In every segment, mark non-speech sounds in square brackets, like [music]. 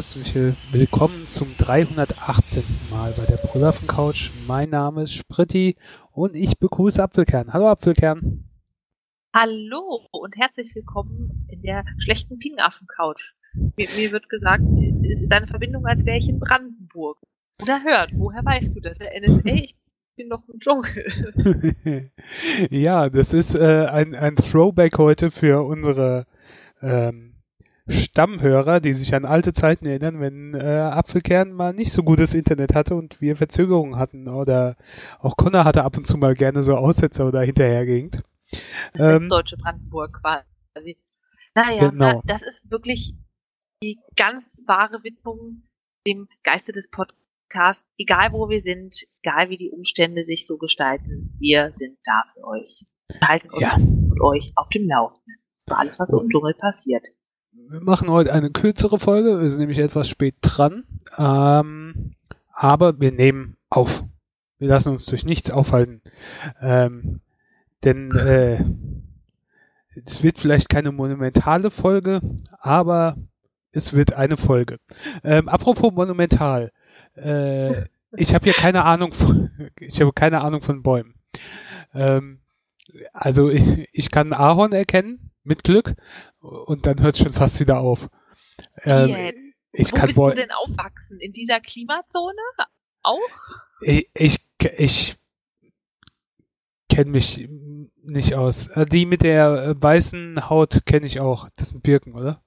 herzlich willkommen zum 318. Mal bei der Brüllaffen Couch. Mein Name ist Spritti und ich begrüße Apfelkern. Hallo Apfelkern. Hallo und herzlich willkommen in der schlechten Pingaffen-Couch. Mir, mir wird gesagt, es ist eine Verbindung, als wäre ich in Brandenburg. Oder hört, woher weißt du das? Der NSA, ich bin noch im Dschungel. [laughs] ja, das ist äh, ein, ein Throwback heute für unsere ähm, Stammhörer, die sich an alte Zeiten erinnern, wenn äh, Apfelkern mal nicht so gutes Internet hatte und wir Verzögerungen hatten oder auch Connor hatte ab und zu mal gerne so Aussetzer oder hinterherging. Das ähm, deutsche Brandenburg quasi. Naja, genau. das ist wirklich die ganz wahre Widmung dem Geiste des Podcasts. Egal wo wir sind, egal wie die Umstände sich so gestalten, wir sind da für euch. Wir halten uns ja. und euch auf dem Laufenden. Für alles, was so im Dschungel passiert. Wir machen heute eine kürzere Folge, wir sind nämlich etwas spät dran. Ähm, aber wir nehmen auf. Wir lassen uns durch nichts aufhalten. Ähm, denn äh, es wird vielleicht keine monumentale Folge, aber es wird eine Folge. Ähm, apropos monumental. Äh, ich habe hier keine Ahnung von, [laughs] ich habe keine Ahnung von Bäumen. Ähm, also ich, [laughs] ich kann Ahorn erkennen, mit Glück, und dann hört es schon fast wieder auf. Ähm, ich Wo kann bist du denn aufwachsen? In dieser Klimazone auch? Ich, ich, ich kenne mich nicht aus. Äh, die mit der äh, weißen Haut kenne ich auch. Das sind Birken, oder?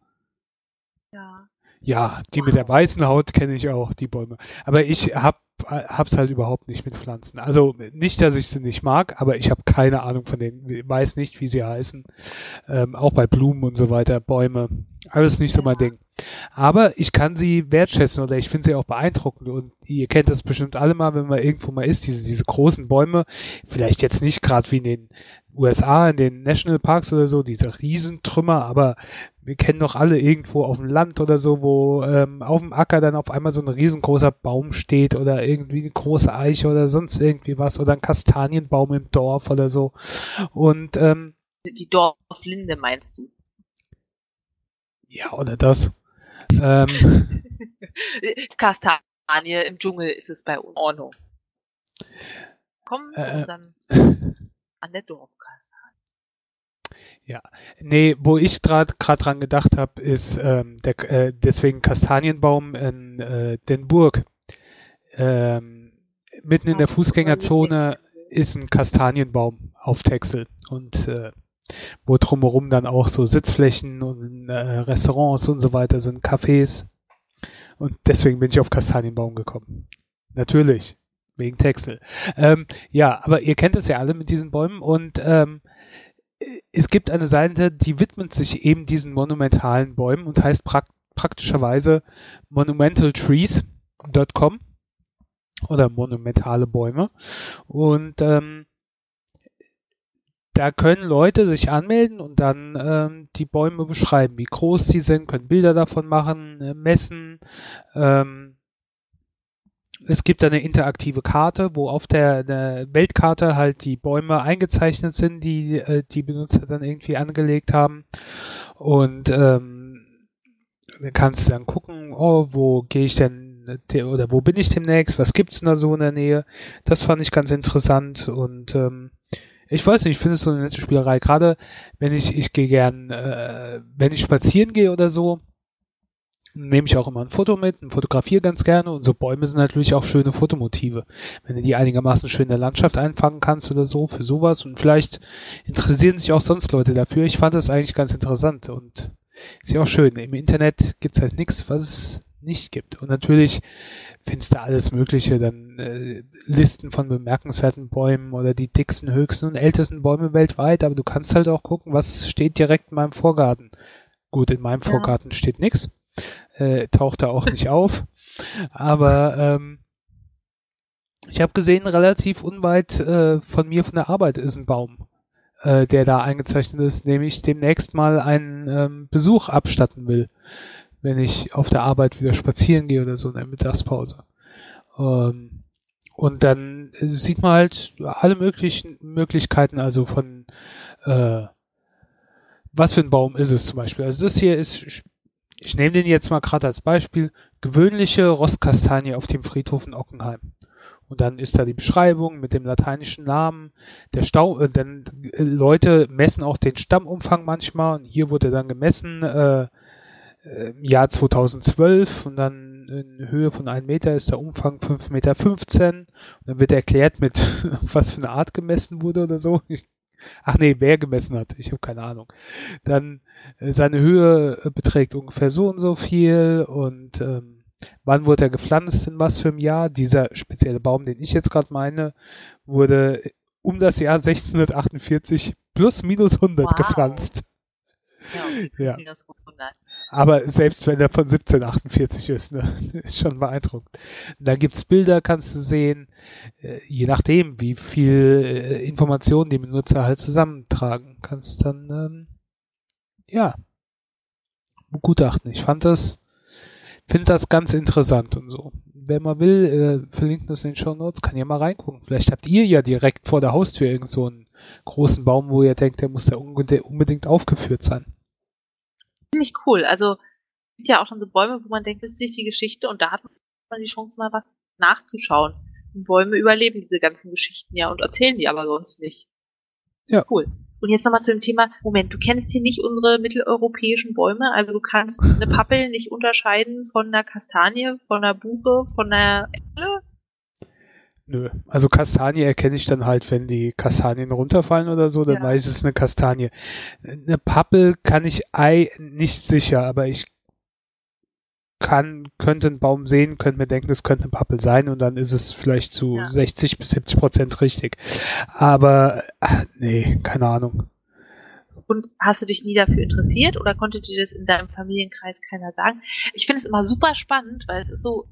Ja. Ja, die wow. mit der weißen Haut kenne ich auch, die Bäume. Aber ich hab hab's halt überhaupt nicht mit Pflanzen. Also nicht, dass ich sie nicht mag, aber ich habe keine Ahnung von denen. Ich weiß nicht, wie sie heißen. Ähm, auch bei Blumen und so weiter, Bäume. Alles nicht so mein Ding. Aber ich kann sie wertschätzen oder ich finde sie auch beeindruckend. Und ihr kennt das bestimmt alle mal, wenn man irgendwo mal ist, diese, diese großen Bäume. Vielleicht jetzt nicht gerade wie in den USA, in den Nationalparks oder so, diese Riesentrümmer, aber wir kennen doch alle irgendwo auf dem Land oder so, wo ähm, auf dem Acker dann auf einmal so ein riesengroßer Baum steht oder irgendwie eine große Eiche oder sonst irgendwie was oder ein Kastanienbaum im Dorf oder so. Und ähm, die Dorflinde meinst du? Ja, oder das. Ähm, [laughs] Kastanie im Dschungel ist es bei Ordnung. Kommen äh, dann [laughs] an der Dorfkastanie. Ja, nee, wo ich gerade dran gedacht habe, ist ähm, der, äh, deswegen Kastanienbaum in äh, Den Burg. Ähm, mitten in der Fußgängerzone ist ein Kastanienbaum auf Texel und äh, wo drumherum dann auch so Sitzflächen und äh, Restaurants und so weiter sind, Cafés. Und deswegen bin ich auf Kastanienbaum gekommen. Natürlich, wegen Texel. Ähm, ja, aber ihr kennt es ja alle mit diesen Bäumen und ähm, es gibt eine Seite, die widmet sich eben diesen monumentalen Bäumen und heißt prak praktischerweise monumentaltrees.com oder monumentale Bäume. Und ähm, da können Leute sich anmelden und dann ähm, die Bäume beschreiben, wie groß sie sind, können Bilder davon machen, äh, messen, ähm, es gibt eine interaktive Karte, wo auf der, der, Weltkarte halt die Bäume eingezeichnet sind, die äh, die Benutzer dann irgendwie angelegt haben. Und ähm, dann kannst du dann gucken, oh, wo gehe ich denn oder wo bin ich demnächst, was gibt's denn da so in der Nähe. Das fand ich ganz interessant und ähm, ich weiß nicht, ich finde es so eine nette Spielerei. Gerade wenn ich, ich gehe gern, äh, wenn ich spazieren gehe oder so, nehme ich auch immer ein Foto mit und fotografiere ganz gerne. Und so Bäume sind natürlich auch schöne Fotomotive. Wenn du die einigermaßen schön in der Landschaft einfangen kannst oder so, für sowas. Und vielleicht interessieren sich auch sonst Leute dafür. Ich fand das eigentlich ganz interessant und ist ja auch schön. Im Internet gibt's halt nichts, was es nicht gibt. Und natürlich findest du alles Mögliche, dann äh, Listen von bemerkenswerten Bäumen oder die dicksten, höchsten und ältesten Bäume weltweit, aber du kannst halt auch gucken, was steht direkt in meinem Vorgarten. Gut, in meinem ja. Vorgarten steht nichts äh, taucht da auch nicht auf. Aber ähm, ich habe gesehen, relativ unweit äh, von mir von der Arbeit ist ein Baum, äh, der da eingezeichnet ist, dem ich demnächst mal einen ähm, Besuch abstatten will, wenn ich auf der Arbeit wieder spazieren gehe oder so in der Mittagspause. Ähm, und dann sieht man halt alle möglichen Möglichkeiten, also von äh, was für ein Baum ist es zum Beispiel? Also das hier ist, ich nehme den jetzt mal gerade als Beispiel, gewöhnliche Rostkastanie auf dem Friedhof in Ockenheim. Und dann ist da die Beschreibung mit dem lateinischen Namen. Der Stau, äh, denn äh, Leute messen auch den Stammumfang manchmal. Und hier wurde dann gemessen äh, äh im Jahr 2012 und dann in Höhe von 1 Meter ist der Umfang 5,15 Meter. Und dann wird erklärt, mit [laughs] was für eine Art gemessen wurde oder so. Ach nee, wer gemessen hat, ich habe keine Ahnung. Dann äh, seine Höhe äh, beträgt ungefähr so und so viel und ähm, wann wurde er gepflanzt, in was für einem Jahr. Dieser spezielle Baum, den ich jetzt gerade meine, wurde um das Jahr 1648 plus minus 100 wow. gepflanzt. Ja, ja. minus 100. Aber selbst wenn er von 1748 ist, ne, [laughs] ist schon beeindruckend. Da gibt's Bilder, kannst du sehen, äh, je nachdem, wie viel äh, Informationen die Benutzer halt zusammentragen, kannst dann, ähm, ja, begutachten. Ich fand das, finde das ganz interessant und so. Wer mal will, äh, verlinken das in den Show Notes, kann ja mal reingucken. Vielleicht habt ihr ja direkt vor der Haustür irgend so einen großen Baum, wo ihr denkt, der muss da unbedingt aufgeführt sein ziemlich cool. Also gibt ja auch schon so Bäume, wo man denkt, das ist die Geschichte und da hat man die Chance mal was nachzuschauen. Und Bäume überleben diese ganzen Geschichten ja und erzählen die aber sonst nicht. Ja. Cool. Und jetzt nochmal zu dem Thema, Moment, du kennst hier nicht unsere mitteleuropäischen Bäume, also du kannst eine Pappel nicht unterscheiden von einer Kastanie, von einer Buche, von einer Äpfel? Nö. Also Kastanie erkenne ich dann halt, wenn die Kastanien runterfallen oder so, dann ja. weiß es eine Kastanie. Eine Pappel kann ich Ei nicht sicher, aber ich kann, könnte einen Baum sehen, könnte mir denken, es könnte eine Pappel sein und dann ist es vielleicht zu ja. 60 bis 70 Prozent richtig. Aber ach, nee, keine Ahnung. Und hast du dich nie dafür interessiert oder konnte dir das in deinem Familienkreis keiner sagen? Ich finde es immer super spannend, weil es ist so,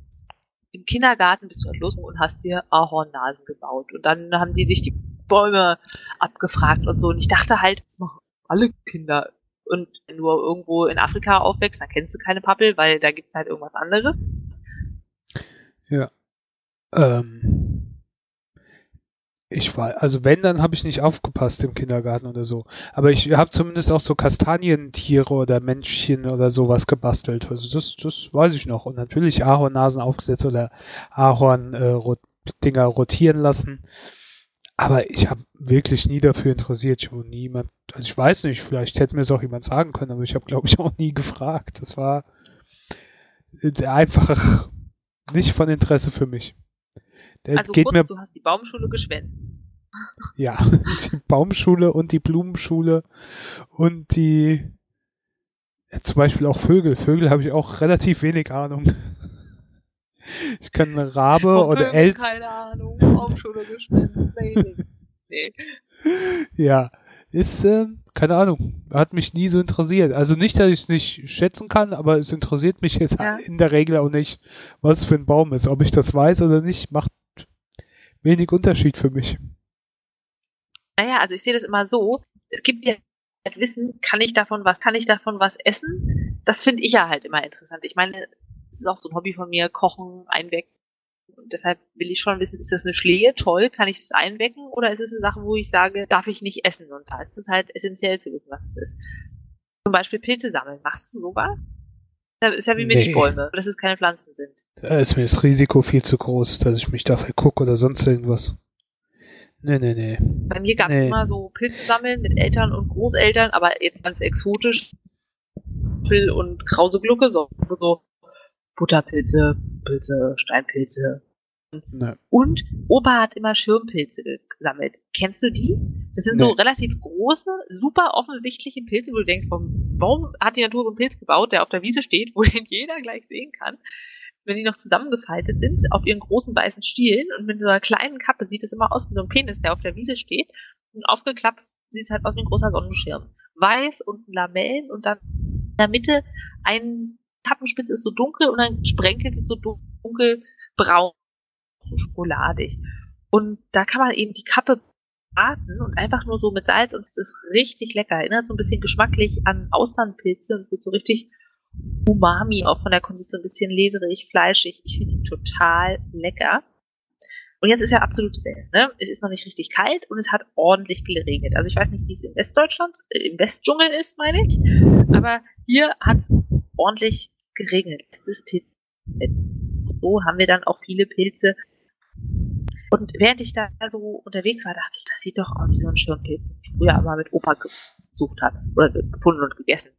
im Kindergarten bist du halt los und hast dir Ahornnasen gebaut. Und dann haben die dich die Bäume abgefragt und so. Und ich dachte halt, das machen alle Kinder. Und wenn du irgendwo in Afrika aufwächst, dann kennst du keine Pappel, weil da gibt's halt irgendwas anderes. Ja. Ähm, ich war, also wenn, dann habe ich nicht aufgepasst im Kindergarten oder so. Aber ich habe zumindest auch so Kastanientiere oder Männchen oder sowas gebastelt. Also das, das weiß ich noch. Und natürlich Ahornnasen aufgesetzt oder Ahorn-Dinger äh, rotieren lassen. Aber ich habe wirklich nie dafür interessiert. Ich habe niemand, also ich weiß nicht, vielleicht hätte mir es auch jemand sagen können, aber ich habe, glaube ich, auch nie gefragt. Das war einfach nicht von Interesse für mich. Der also geht kurz, mir, du hast die Baumschule geschwänzt. [laughs] Ja, die Baumschule und die Blumenschule und die ja, zum Beispiel auch Vögel. Vögel habe ich auch relativ wenig Ahnung. Ich kann eine Rabe Von oder Elch. Keine Ahnung. Baumschule geschwänzt. Nee. [laughs] Ja, ist, äh, keine Ahnung, hat mich nie so interessiert. Also nicht, dass ich es nicht schätzen kann, aber es interessiert mich jetzt ja. in der Regel auch nicht, was es für ein Baum ist. Ob ich das weiß oder nicht, macht wenig Unterschied für mich. Naja, also ich sehe das immer so, es gibt ja halt Wissen, kann ich davon was, kann ich davon was essen? Das finde ich ja halt immer interessant. Ich meine, es ist auch so ein Hobby von mir, kochen, einwecken. Und deshalb will ich schon wissen, ist das eine Schlehe? Toll, kann ich das einwecken? Oder ist es eine Sache, wo ich sage, darf ich nicht essen? Und da ist es halt essentiell zu wissen, was es ist. Zum Beispiel Pilze sammeln. Machst du sowas? Ist ja wie nee. Minibäume, dass es keine Pflanzen sind. Da ist mir das Risiko viel zu groß, dass ich mich dafür gucke oder sonst irgendwas. Nee, nee, nee. Bei mir gab es nee. immer so Pilze sammeln mit Eltern und Großeltern, aber jetzt ganz exotisch. Phil und Krause Glucke, so, so Butterpilze, Pilze, Steinpilze, Nee. Und Opa hat immer Schirmpilze gesammelt. Kennst du die? Das sind nee. so relativ große, super offensichtliche Pilze, wo du denkst, warum hat die Natur so einen Pilz gebaut, der auf der Wiese steht, [laughs] wo den jeder gleich sehen kann? Wenn die noch zusammengefaltet sind, auf ihren großen weißen Stielen und mit so einer kleinen Kappe sieht es immer aus wie so ein Penis, der auf der Wiese steht. Und aufgeklappt sieht es halt aus wie ein großer Sonnenschirm. Weiß und Lamellen und dann in der Mitte ein Kappenspitz ist so dunkel und dann sprenkelt es so dunkelbraun so schokoladig. Und da kann man eben die Kappe braten und einfach nur so mit Salz und es ist richtig lecker. Erinnert so ein bisschen geschmacklich an Austernpilze und wird so richtig Umami, auch von der Konsistenz ein bisschen lederig, fleischig. Ich finde die total lecker. Und jetzt ist ja absolut dasselbe. Ne? Es ist noch nicht richtig kalt und es hat ordentlich geregnet. Also ich weiß nicht, wie es in Westdeutschland, äh, im Westdschungel ist, meine ich. Aber hier hat es ordentlich geregnet. Das ist so haben wir dann auch viele Pilze. Und während ich da so unterwegs war, dachte ich, das sieht doch aus wie so ein Schirmpilz, den ich früher aber mit Opa gesucht habe oder gefunden und gegessen.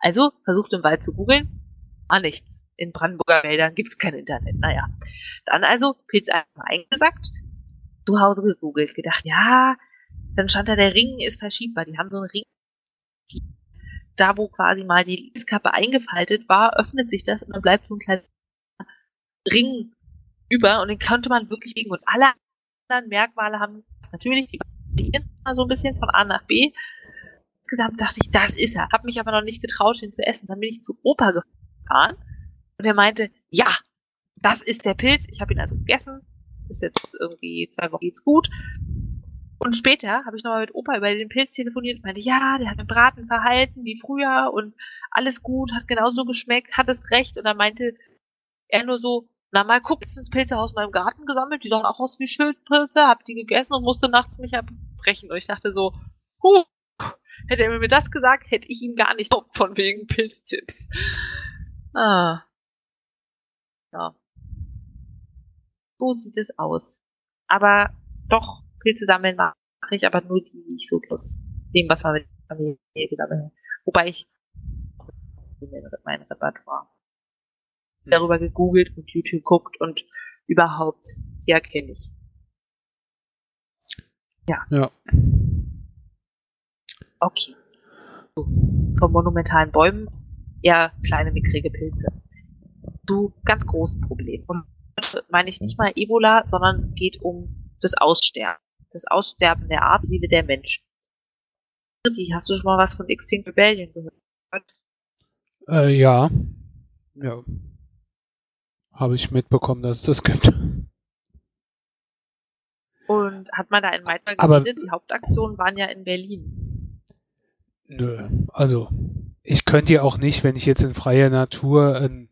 Also versucht im Wald zu googeln, ah nichts. In Brandenburger Wäldern gibt's kein Internet. Naja. Dann also Pilz einmal eingesackt, zu Hause gegoogelt, gedacht, ja, dann stand da, der Ring ist verschiebbar. Die haben so einen Ring, da wo quasi mal die Pilzkappe eingefaltet war, öffnet sich das und dann bleibt so ein kleiner Ring über und den konnte man wirklich liegen. Und alle anderen Merkmale haben natürlich, die variieren so ein bisschen von A nach B. Insgesamt dachte ich, das ist er. Hab mich aber noch nicht getraut, ihn zu essen. Dann bin ich zu Opa gefahren und er meinte, ja, das ist der Pilz. Ich habe ihn also gegessen. Ist jetzt irgendwie zwei Wochen geht's gut. Und später habe ich nochmal mit Opa über den Pilz telefoniert und meinte, ja, der hat im Braten verhalten wie früher und alles gut, hat genauso geschmeckt, hattest recht. Und dann meinte er nur so, na, mal guckt, sind Pilze aus meinem Garten gesammelt, die sahen auch aus wie Schildpilze, hab die gegessen und musste nachts mich abbrechen. Und ich dachte so, huh, hätte er mir das gesagt, hätte ich ihm gar nicht [laughs] von wegen Pilztipps. Ah. Ja. So sieht es aus. Aber doch, Pilze sammeln mache ich, aber nur die, die ich so aus dem, was man mit der Familie gesammelt hat. Wobei ich mein Repertoire darüber gegoogelt und YouTube guckt und überhaupt, die erkenne ich. Ja. Ja. Okay. So, von monumentalen Bäumen eher kleine, mickrige Pilze. Du, ganz großen Problem. Und meine ich nicht mal Ebola, sondern geht um das Aussterben. Das Aussterben der Art, Artensiedel der Menschen. Die, hast du schon mal was von Extinct Rebellion gehört? Äh, ja. Ja habe ich mitbekommen, dass es das gibt. Und hat man da in Weidmar geredet? Die Hauptaktionen waren ja in Berlin. Nö, also ich könnte ja auch nicht, wenn ich jetzt in freier Natur ein,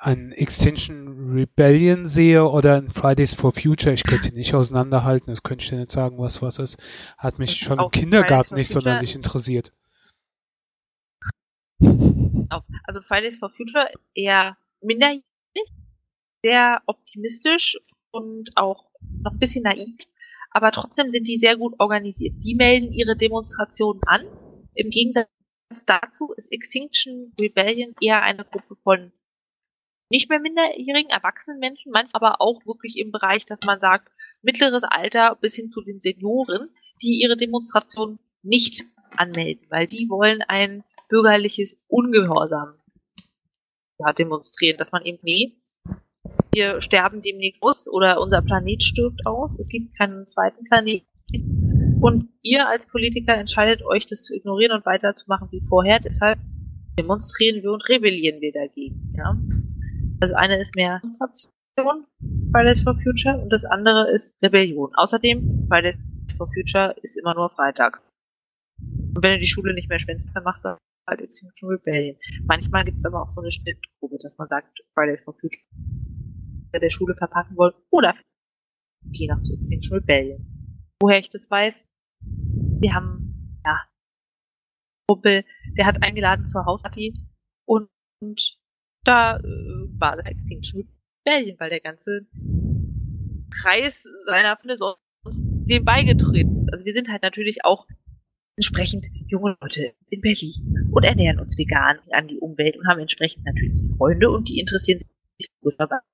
ein Extinction Rebellion sehe oder ein Fridays for Future, ich könnte die nicht auseinanderhalten, das könnte ich dir nicht sagen, was was ist. Hat mich schon im Kindergarten nicht Future sonderlich interessiert. Also Fridays for Future eher minderjährig, sehr optimistisch und auch noch ein bisschen naiv, aber trotzdem sind die sehr gut organisiert. Die melden ihre Demonstrationen an. Im Gegensatz dazu ist Extinction Rebellion eher eine Gruppe von nicht mehr minderjährigen, erwachsenen Menschen, manchmal aber auch wirklich im Bereich, dass man sagt, mittleres Alter bis hin zu den Senioren, die ihre Demonstration nicht anmelden, weil die wollen ein bürgerliches Ungehorsam ja, demonstrieren, dass man eben, nee, wir sterben demnächst aus oder unser Planet stirbt aus. Es gibt keinen zweiten Planeten. Und ihr als Politiker entscheidet euch, das zu ignorieren und weiterzumachen wie vorher. Deshalb demonstrieren wir und rebellieren wir dagegen. Ja? Das eine ist mehr Demonstration, Fridays for Future, und das andere ist Rebellion. Außerdem, Fridays for Future ist immer nur freitags. Und wenn du die Schule nicht mehr schwänzt, dann machst du halt Extinction Rebellion. Manchmal gibt es aber auch so eine Schnittgruppe, dass man sagt, Fridays for Future der Schule verpassen wollen oder je nach zu Extinction Rebellion. Woher ich das weiß? Wir haben, ja, Kumpel, der hat eingeladen zur Hausparty und, und da äh, war das Extinction Rebellion, weil der ganze Kreis seiner Freunde uns dem beigetreten. Also wir sind halt natürlich auch entsprechend junge Leute in Berlin und ernähren uns vegan an die Umwelt und haben entsprechend natürlich Freunde und die interessieren sich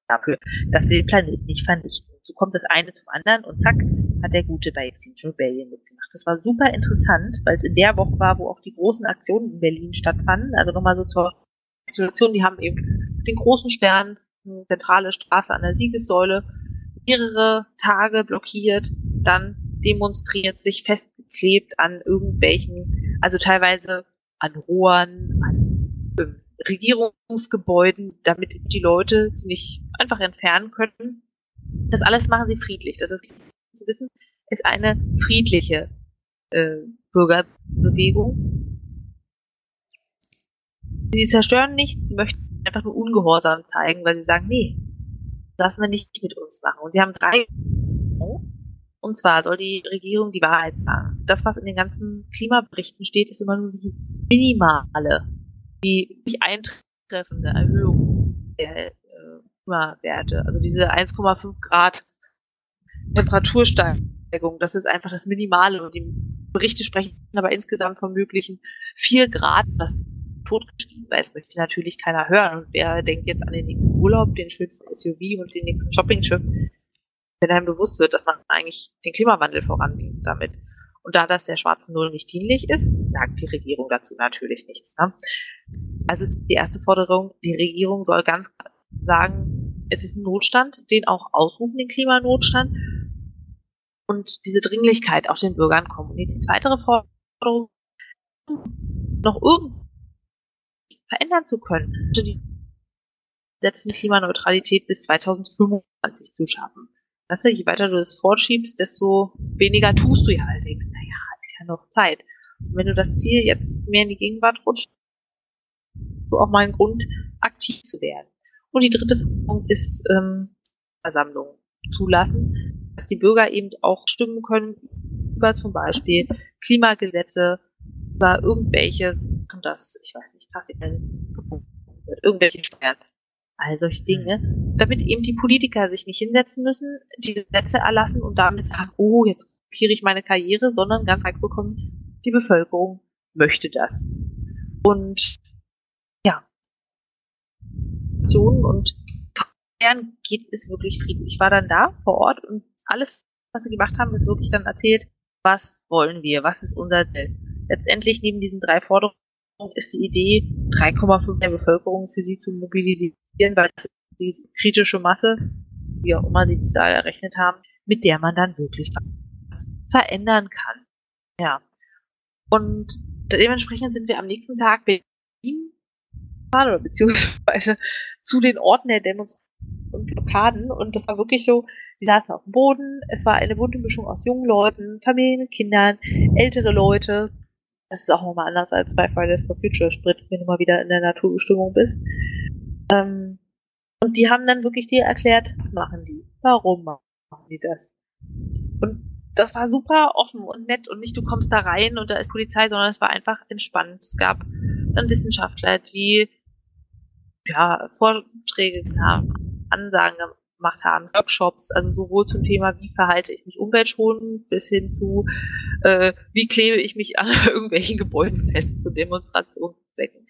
dafür, dass wir den Planeten nicht vernichten. So kommt das eine zum anderen und zack, hat der Gute bei Extinction Rebellion mitgemacht. Das war super interessant, weil es in der Woche war, wo auch die großen Aktionen in Berlin stattfanden. Also nochmal so zur Situation, die haben eben den großen Stern, eine zentrale Straße an der Siegessäule, mehrere Tage blockiert, dann demonstriert, sich festgeklebt an irgendwelchen, also teilweise an Rohren, an ähm, Regierungsgebäuden, damit die Leute sie nicht einfach entfernen können. Das alles machen sie friedlich. Das ist zu wissen, ist eine friedliche äh, Bürgerbewegung. Sie zerstören nichts, sie möchten einfach nur Ungehorsam zeigen, weil sie sagen, nee, das wir nicht mit uns machen. Und sie haben drei Und zwar soll die Regierung die Wahrheit sagen. Das, was in den ganzen Klimaberichten steht, ist immer nur die minimale, die wirklich eintreffende Erhöhung der äh, Klimawerte. Also diese 1,5 Grad Temperatursteigerung, das ist einfach das Minimale. Und die Berichte sprechen aber insgesamt von möglichen 4 Grad, das totgeschrieben Das möchte natürlich keiner hören. Und wer denkt jetzt an den nächsten Urlaub, den schönsten SUV und den nächsten Shopping-Trip, wenn einem bewusst wird, dass man eigentlich den Klimawandel voranbringt damit. Und da das der schwarzen Null nicht dienlich ist, sagt die Regierung dazu natürlich nichts. Ne? Also ist die erste Forderung, die Regierung soll ganz klar sagen, es ist ein Notstand, den auch ausrufen, den Klimanotstand und diese Dringlichkeit auch den Bürgern. Und die zweite Forderung, noch irgendwie verändern zu können, die setzen Klimaneutralität bis 2025 zu schaffen. Weißt du, je weiter du das vorschiebst, desto weniger tust du ja halt. Denkst, naja, ist ja noch Zeit. Und wenn du das Ziel jetzt mehr in die Gegenwart rutscht, so auch mal ein Grund, aktiv zu werden. Und die dritte Forderung ist ähm, Versammlung zulassen, dass die Bürger eben auch stimmen können über zum Beispiel Klimagesetze, über irgendwelche, das, ich weiß nicht, Kassieren, irgendwelche Steuern, all solche Dinge, damit eben die Politiker sich nicht hinsetzen müssen, die Gesetze erlassen und damit sagen, oh, jetzt riskiere ich meine Karriere, sondern ganz einfach bekommen, die Bevölkerung möchte das. Und ja, und feiern geht es wirklich friedlich. Ich war dann da vor Ort und alles, was sie gemacht haben, ist wirklich dann erzählt, was wollen wir, was ist unser Ziel. Letztendlich neben diesen drei Forderungen ist die Idee, 3,5 der Bevölkerung für sie zu mobilisieren, weil das ist die kritische Masse, wie auch immer sie die Zahl errechnet haben, mit der man dann wirklich verändern kann. Ja. Und dementsprechend sind wir am nächsten Tag Berlin oder beziehungsweise [laughs] zu den Orten der Demonstration und Blockaden und das war wirklich so, die saßen auf dem Boden, es war eine bunte Mischung aus jungen Leuten, Familien Kindern, ältere Leute. Das ist auch nochmal anders als bei Fridays for Future Sprit, wenn du mal wieder in der Naturbestimmung bist. Ähm, und die haben dann wirklich dir erklärt, was machen die, warum machen die das. Und das war super offen und nett und nicht du kommst da rein und da ist Polizei, sondern es war einfach entspannt. Es gab dann Wissenschaftler, die ja, Vorträge haben, Ansagen gemacht haben, Workshops, also sowohl zum Thema, wie verhalte ich mich umweltschonend, bis hin zu, äh, wie klebe ich mich an [laughs] irgendwelchen Gebäuden fest zu Demonstrationszwecken.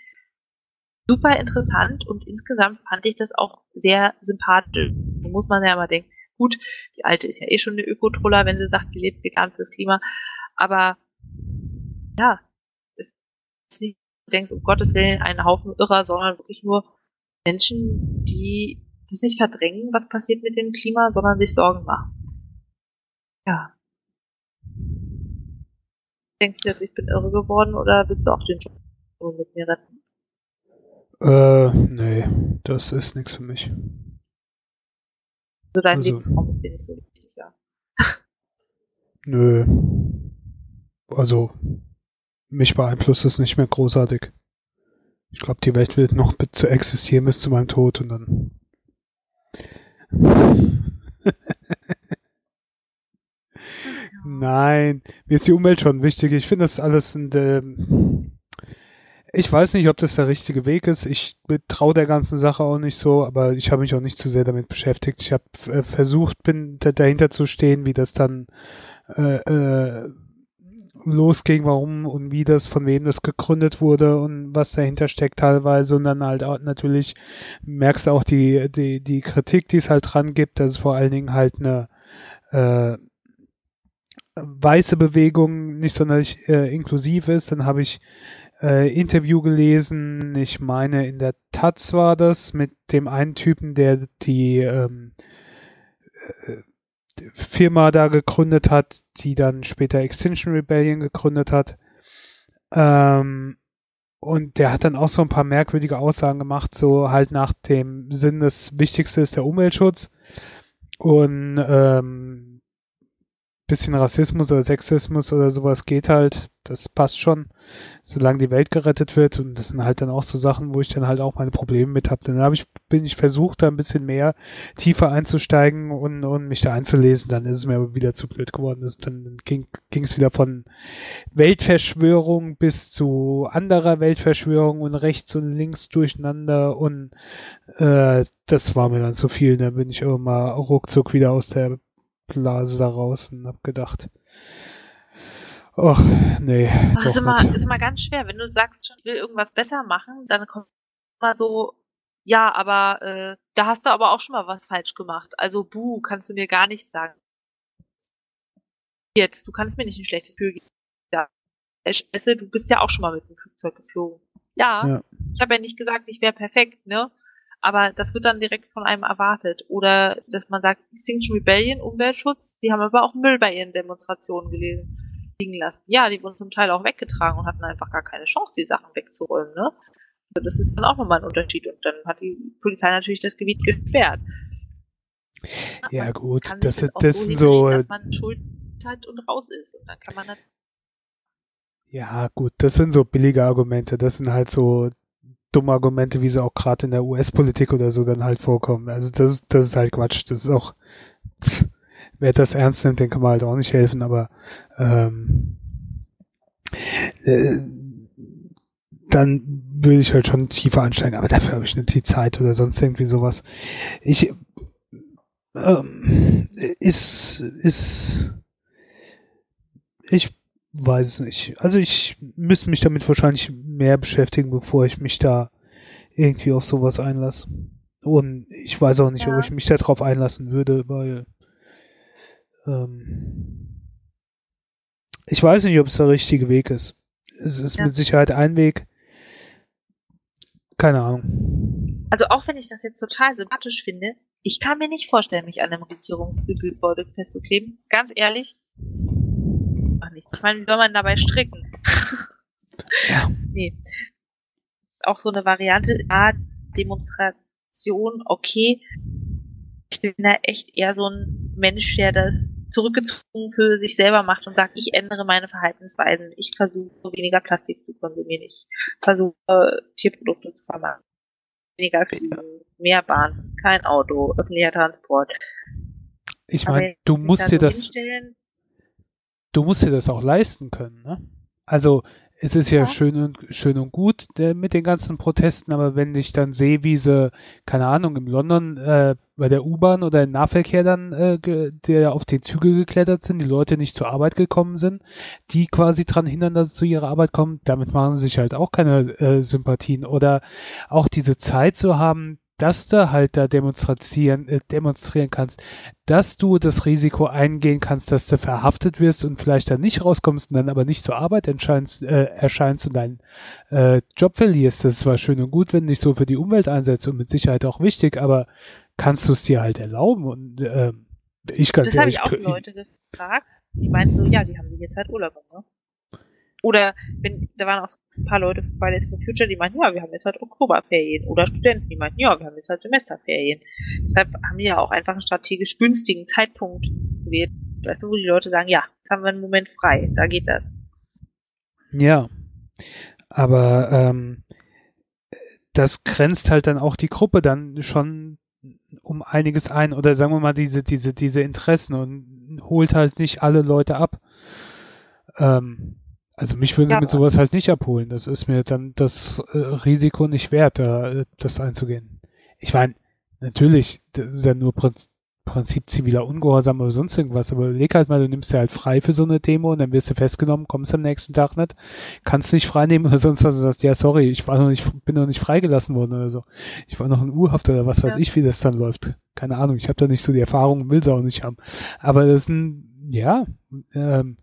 Super interessant und insgesamt fand ich das auch sehr sympathisch. Da muss man ja mal denken, gut, die Alte ist ja eh schon eine Ökotroller, wenn sie sagt, sie lebt vegan fürs Klima, aber ja, es ist nicht, du denkst, um Gottes Willen, einen Haufen Irrer, sondern wirklich nur Menschen, die das nicht verdrängen, was passiert mit dem Klima, sondern sich Sorgen machen. Ja. Denkst du jetzt, ich bin irre geworden oder willst du auch den Joe mit mir retten? Äh, nee, das ist nichts für mich. Also dein also, Lebensraum ist dir nicht so wichtig, ja. [laughs] Nö. Also, mich beeinflusst es nicht mehr großartig. Ich glaube, die Welt wird noch zu existieren bis zu meinem Tod und dann. [laughs] Nein, mir ist die Umwelt schon wichtig. Ich finde das alles ein, äh, ich weiß nicht, ob das der richtige Weg ist. Ich traue der ganzen Sache auch nicht so, aber ich habe mich auch nicht zu sehr damit beschäftigt. Ich habe äh, versucht, bin dahinter zu stehen, wie das dann äh, äh, losging, warum und wie das, von wem das gegründet wurde und was dahinter steckt teilweise und dann halt auch natürlich merkst du auch die, die, die Kritik, die es halt dran gibt, dass es vor allen Dingen halt eine äh, weiße Bewegung nicht sonderlich äh, inklusiv ist. Dann habe ich äh, Interview gelesen, ich meine in der Taz war das, mit dem einen Typen, der die ähm, äh, Firma da gegründet hat, die dann später Extinction Rebellion gegründet hat. Ähm, und der hat dann auch so ein paar merkwürdige Aussagen gemacht, so halt nach dem Sinn, das Wichtigste ist der Umweltschutz. Und ähm, bisschen Rassismus oder Sexismus oder sowas geht halt, das passt schon, solange die Welt gerettet wird und das sind halt dann auch so Sachen, wo ich dann halt auch meine Probleme mit habe. Dann habe ich, bin ich versucht, da ein bisschen mehr tiefer einzusteigen und, und mich da einzulesen, dann ist es mir wieder zu blöd geworden. Das, dann ging es wieder von Weltverschwörung bis zu anderer Weltverschwörung und rechts und links durcheinander und äh, das war mir dann zu viel. Da bin ich immer ruckzuck wieder aus der Blase da raus und hab gedacht, ach, nee. Das ist immer, ist immer ganz schwer. Wenn du sagst, schon will irgendwas besser machen, dann kommt mal so, ja, aber äh, da hast du aber auch schon mal was falsch gemacht. Also, buh, kannst du mir gar nichts sagen. Jetzt, du kannst mir nicht ein schlechtes Gefühl geben. Ja. Scheiße, du bist ja auch schon mal mit dem Flugzeug geflogen. Ja, ja. ich habe ja nicht gesagt, ich wäre perfekt, ne? Aber das wird dann direkt von einem erwartet. Oder dass man sagt, Extinction Rebellion, Umweltschutz, die haben aber auch Müll bei ihren Demonstrationen gelesen, liegen lassen. Ja, die wurden zum Teil auch weggetragen und hatten einfach gar keine Chance, die Sachen wegzuräumen. Ne? Also das ist dann auch nochmal ein Unterschied. Und dann hat die Polizei natürlich das Gebiet gesperrt. Ja, man gut, das, das, das sind so. Dass man Schuld hat und raus ist. Und dann kann man dann ja, gut, das sind so billige Argumente. Das sind halt so dumme Argumente, wie sie auch gerade in der US-Politik oder so dann halt vorkommen. Also das, das ist halt Quatsch. Das ist auch, [laughs] wer das ernst nimmt, den kann man halt auch nicht helfen, aber ähm, äh, dann würde ich halt schon tiefer ansteigen, aber dafür habe ich nicht die Zeit oder sonst irgendwie sowas. Ich ähm, ist, ist ich weiß nicht. Also ich müsste mich damit wahrscheinlich mehr beschäftigen, bevor ich mich da irgendwie auf sowas einlasse. Und ich weiß auch nicht, ja. ob ich mich darauf einlassen würde, weil ähm, ich weiß nicht, ob es der richtige Weg ist. Es ist ja. mit Sicherheit ein Weg. Keine Ahnung. Also auch wenn ich das jetzt total sympathisch finde, ich kann mir nicht vorstellen, mich an einem Regierungsgebäude festzukleben. Ganz ehrlich, Ach nichts. Ich meine, wie soll man dabei stricken? [laughs] Ja. nee. Auch so eine Variante, ja, Demonstration, okay. Ich bin da echt eher so ein Mensch, der das zurückgezogen für sich selber macht und sagt, ich ändere meine Verhaltensweisen. Ich versuche weniger Plastik zu konsumieren. Ich versuche Tierprodukte zu vermeiden. Weniger Flüge, mehr Bahn, kein Auto, öffentlicher Transport. Ich meine, du musst dir das. Hinstellen, du musst dir das auch leisten können. Ne? Also es ist ja, ja, schön und schön und gut äh, mit den ganzen Protesten, aber wenn ich dann sehe, wie sie, keine Ahnung, im London äh, bei der U-Bahn oder im Nahverkehr dann äh, der auf die Züge geklettert sind, die Leute nicht zur Arbeit gekommen sind, die quasi dran hindern, dass sie zu ihrer Arbeit kommen, damit machen sie sich halt auch keine äh, Sympathien. Oder auch diese Zeit zu haben, dass du halt da demonstrieren, äh, demonstrieren kannst, dass du das Risiko eingehen kannst, dass du verhaftet wirst und vielleicht dann nicht rauskommst und dann aber nicht zur Arbeit erscheinst, äh, erscheinst und deinen äh, Job verlierst. Das ist zwar schön und gut, wenn du dich so für die Umwelt einsetzt und mit Sicherheit auch wichtig, aber kannst du es dir halt erlauben? Und äh, ich kann Das habe ich auch Leute gefragt, die meinten so, ja, die haben die jetzt halt Urlaub, ne? Oder wenn, da waren auch ein paar Leute bei Days for Future, die meinten, ja, wir haben jetzt halt Oktoberferien. Oder Studenten, die meinten, ja, wir haben jetzt halt Semesterferien. Deshalb haben die ja auch einfach einen strategisch günstigen Zeitpunkt gewählt. Weißt du, wo die Leute sagen, ja, jetzt haben wir einen Moment frei, da geht das. Ja, aber ähm, das grenzt halt dann auch die Gruppe dann schon um einiges ein oder sagen wir mal diese diese diese Interessen und holt halt nicht alle Leute ab. Ähm, also mich würden sie ja, mit sowas halt nicht abholen. Das ist mir dann das äh, Risiko nicht wert, da, äh, das einzugehen. Ich meine, natürlich, das ist ja nur Prinz, Prinzip ziviler Ungehorsam oder sonst irgendwas, aber leg halt mal, du nimmst ja halt frei für so eine Demo und dann wirst du festgenommen, kommst am nächsten Tag nicht, kannst nicht frei nehmen oder sonst was und sagst, ja, sorry, ich war noch nicht, bin noch nicht freigelassen worden oder so. Ich war noch in Urhaft oder was weiß ja. ich, wie das dann läuft. Keine Ahnung, ich habe da nicht so die Erfahrung, will sie auch nicht haben. Aber das ist ein, ja, ähm,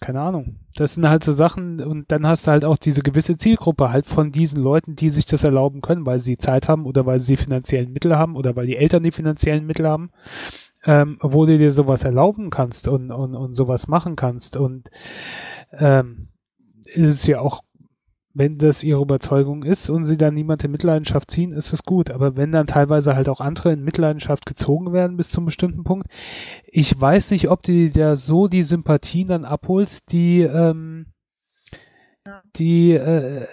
keine Ahnung. Das sind halt so Sachen und dann hast du halt auch diese gewisse Zielgruppe halt von diesen Leuten, die sich das erlauben können, weil sie Zeit haben oder weil sie finanziellen Mittel haben oder weil die Eltern die finanziellen Mittel haben, ähm, wo du dir sowas erlauben kannst und, und, und sowas machen kannst. Und ähm, ist ja auch wenn das ihre Überzeugung ist und sie dann niemand in Mitleidenschaft ziehen, ist es gut. Aber wenn dann teilweise halt auch andere in Mitleidenschaft gezogen werden bis zum bestimmten Punkt, ich weiß nicht, ob du da so die Sympathien dann abholst, die, ähm, die, äh,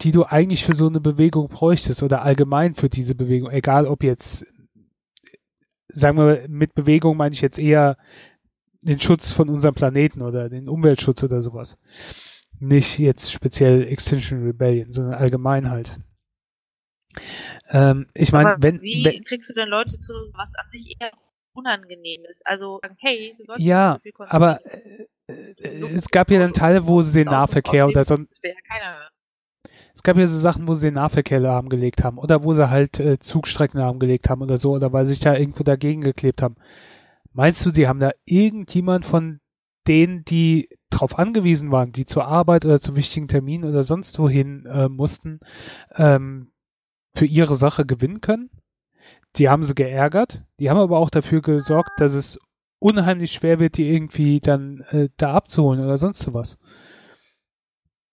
die du eigentlich für so eine Bewegung bräuchtest oder allgemein für diese Bewegung, egal ob jetzt, sagen wir, mit Bewegung meine ich jetzt eher den Schutz von unserem Planeten oder den Umweltschutz oder sowas. Nicht jetzt speziell Extinction Rebellion, sondern allgemein halt. Ähm, ich meine, wenn. Wie wenn, kriegst du denn Leute zu, was an sich eher unangenehm ist? Also, hey, du solltest Ja, aber äh, äh, es gab ja dann Teile, wo sie den Nahverkehr oder so. Es gab ja so Sachen, wo sie den Nahverkehr lahmgelegt haben oder wo sie halt äh, Zugstrecken lahmgelegt haben oder so oder weil sie sich da irgendwo dagegen geklebt haben. Meinst du, die haben da irgendjemand von denen, die darauf angewiesen waren, die zur Arbeit oder zu wichtigen Terminen oder sonst wohin äh, mussten, ähm, für ihre Sache gewinnen können. Die haben sie geärgert. Die haben aber auch dafür gesorgt, dass es unheimlich schwer wird, die irgendwie dann äh, da abzuholen oder sonst sowas.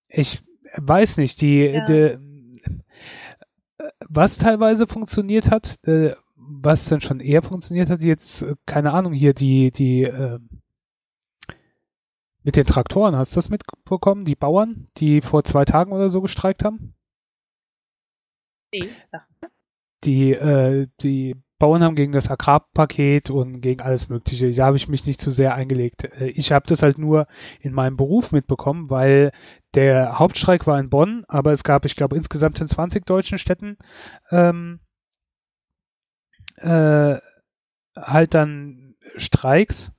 Ich weiß nicht, die, ja. die äh, was teilweise funktioniert hat, äh, was dann schon eher funktioniert hat, jetzt, äh, keine Ahnung, hier die, die, äh, mit den Traktoren, hast du das mitbekommen? Die Bauern, die vor zwei Tagen oder so gestreikt haben? Nee. Die, äh, die Bauern haben gegen das Agrarpaket und gegen alles Mögliche. Da habe ich mich nicht zu sehr eingelegt. Äh, ich habe das halt nur in meinem Beruf mitbekommen, weil der Hauptstreik war in Bonn, aber es gab, ich glaube, insgesamt in 20 deutschen Städten ähm, äh, halt dann Streiks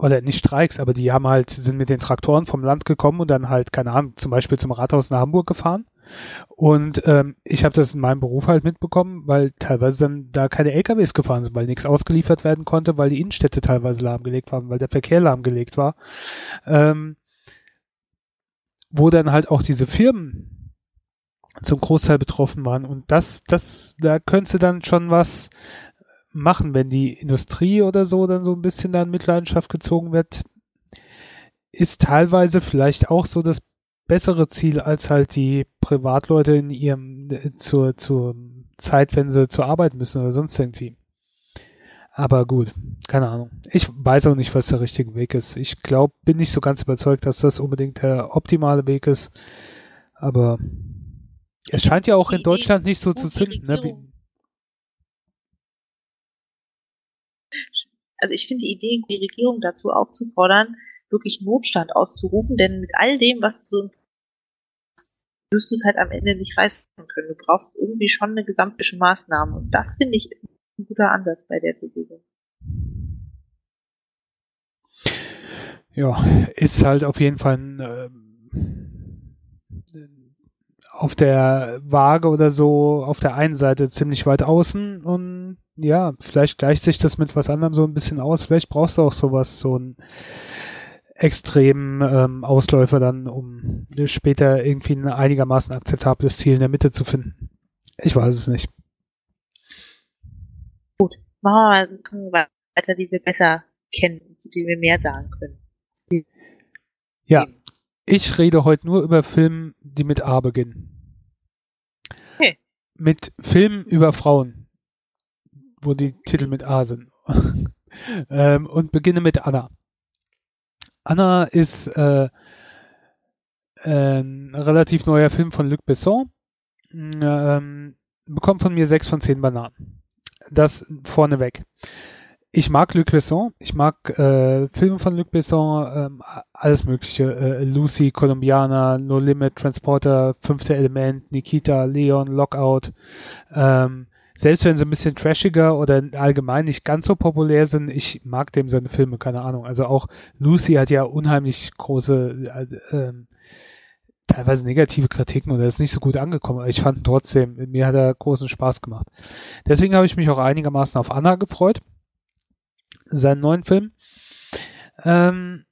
oder nicht Streiks, aber die haben halt, sind mit den Traktoren vom Land gekommen und dann halt, keine Ahnung, zum Beispiel zum Rathaus nach Hamburg gefahren. Und ähm, ich habe das in meinem Beruf halt mitbekommen, weil teilweise dann da keine LKWs gefahren sind, weil nichts ausgeliefert werden konnte, weil die Innenstädte teilweise lahmgelegt waren, weil der Verkehr lahmgelegt war. Ähm, wo dann halt auch diese Firmen zum Großteil betroffen waren. Und das, das, da könnte dann schon was machen, wenn die Industrie oder so dann so ein bisschen dann Mitleidenschaft gezogen wird, ist teilweise vielleicht auch so das bessere Ziel als halt die Privatleute in ihrem äh, zur zur Zeit, wenn sie zur Arbeit müssen oder sonst irgendwie. Aber gut, keine Ahnung. Ich weiß auch nicht, was der richtige Weg ist. Ich glaube, bin nicht so ganz überzeugt, dass das unbedingt der optimale Weg ist. Aber es scheint ja auch in Deutschland nicht so zu zünden. Ne? Also ich finde die Idee, die Regierung dazu aufzufordern, wirklich Notstand auszurufen, denn mit all dem, was du wirst du es halt am Ende nicht reißen können. Du brauchst irgendwie schon eine gesamtische Maßnahme. Und das finde ich ein guter Ansatz bei der Bewegung. Ja, ist halt auf jeden Fall ein, äh, auf der Waage oder so auf der einen Seite ziemlich weit außen und ja, vielleicht gleicht sich das mit was anderem so ein bisschen aus. Vielleicht brauchst du auch sowas, so ein extremen ähm, Ausläufer dann, um später irgendwie ein einigermaßen akzeptables Ziel in der Mitte zu finden. Ich weiß es nicht. Gut, machen wir mal weiter, die wir besser kennen, die wir mehr sagen können. Ja, ich rede heute nur über Filme, die mit A beginnen. Okay. Mit Filmen über Frauen, wo die Titel mit A sind. [laughs] ähm, und beginne mit Anna. Anna ist äh, ein relativ neuer Film von Luc Besson. Ähm, bekommt von mir sechs von zehn Bananen. Das vorneweg ich mag Luc Besson, ich mag äh, Filme von Luc Besson, ähm, alles mögliche. Äh, Lucy, Colombiana, No Limit, Transporter, Fünfte Element, Nikita, Leon, Lockout. Ähm, selbst wenn sie ein bisschen trashiger oder allgemein nicht ganz so populär sind, ich mag dem seine Filme, keine Ahnung. Also auch Lucy hat ja unheimlich große, äh, äh, teilweise negative Kritiken und er ist nicht so gut angekommen. Aber ich fand trotzdem, mir hat er großen Spaß gemacht. Deswegen habe ich mich auch einigermaßen auf Anna gefreut seinen neuen Film. Ähm,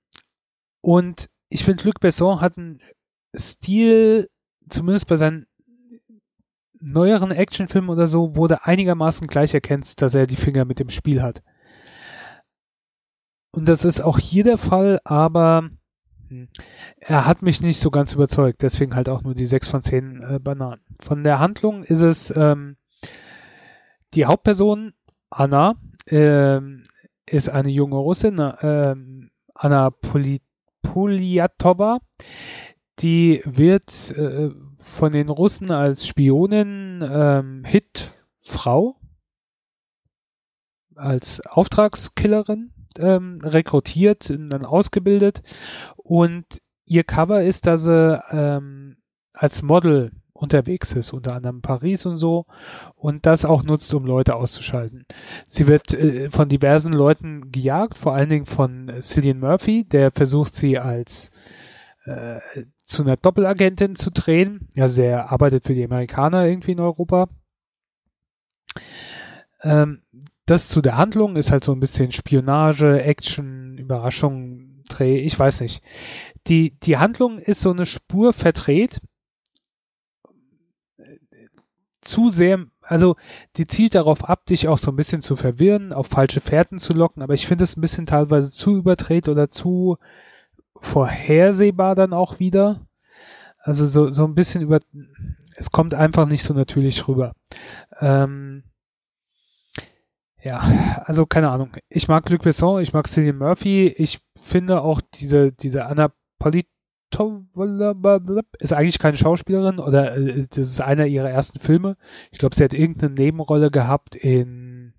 und ich finde, Luc Besson hat einen Stil, zumindest bei seinen neueren Actionfilmen oder so, du einigermaßen gleich erkennst, dass er die Finger mit dem Spiel hat. Und das ist auch hier der Fall, aber Hm. Er hat mich nicht so ganz überzeugt, deswegen halt auch nur die 6 von 10 äh, Bananen. Von der Handlung ist es ähm, die Hauptperson, Anna, ähm, ist eine junge Russin, äh, Anna Polyatova, die wird äh, von den Russen als Spionin ähm, Hitfrau, als Auftragskillerin ähm, rekrutiert, dann ausgebildet und ihr Cover ist, dass sie ähm, als Model unterwegs ist, unter anderem Paris und so, und das auch nutzt, um Leute auszuschalten. Sie wird äh, von diversen Leuten gejagt, vor allen Dingen von Cillian Murphy, der versucht sie als äh, zu einer Doppelagentin zu drehen. Also er arbeitet für die Amerikaner irgendwie in Europa. Ähm, das zu der Handlung ist halt so ein bisschen Spionage, Action, Überraschung, Dreh, ich weiß nicht. Die, die Handlung ist so eine Spur verdreht. Zu sehr, also die zielt darauf ab, dich auch so ein bisschen zu verwirren, auf falsche Fährten zu locken, aber ich finde es ein bisschen teilweise zu überdreht oder zu vorhersehbar dann auch wieder. Also so, so ein bisschen über, es kommt einfach nicht so natürlich rüber. Ähm, ja, also keine Ahnung. Ich mag Luc Besson, ich mag Cillian Murphy. Ich finde auch diese, diese Anna Politova ist eigentlich keine Schauspielerin oder äh, das ist einer ihrer ersten Filme. Ich glaube, sie hat irgendeine Nebenrolle gehabt in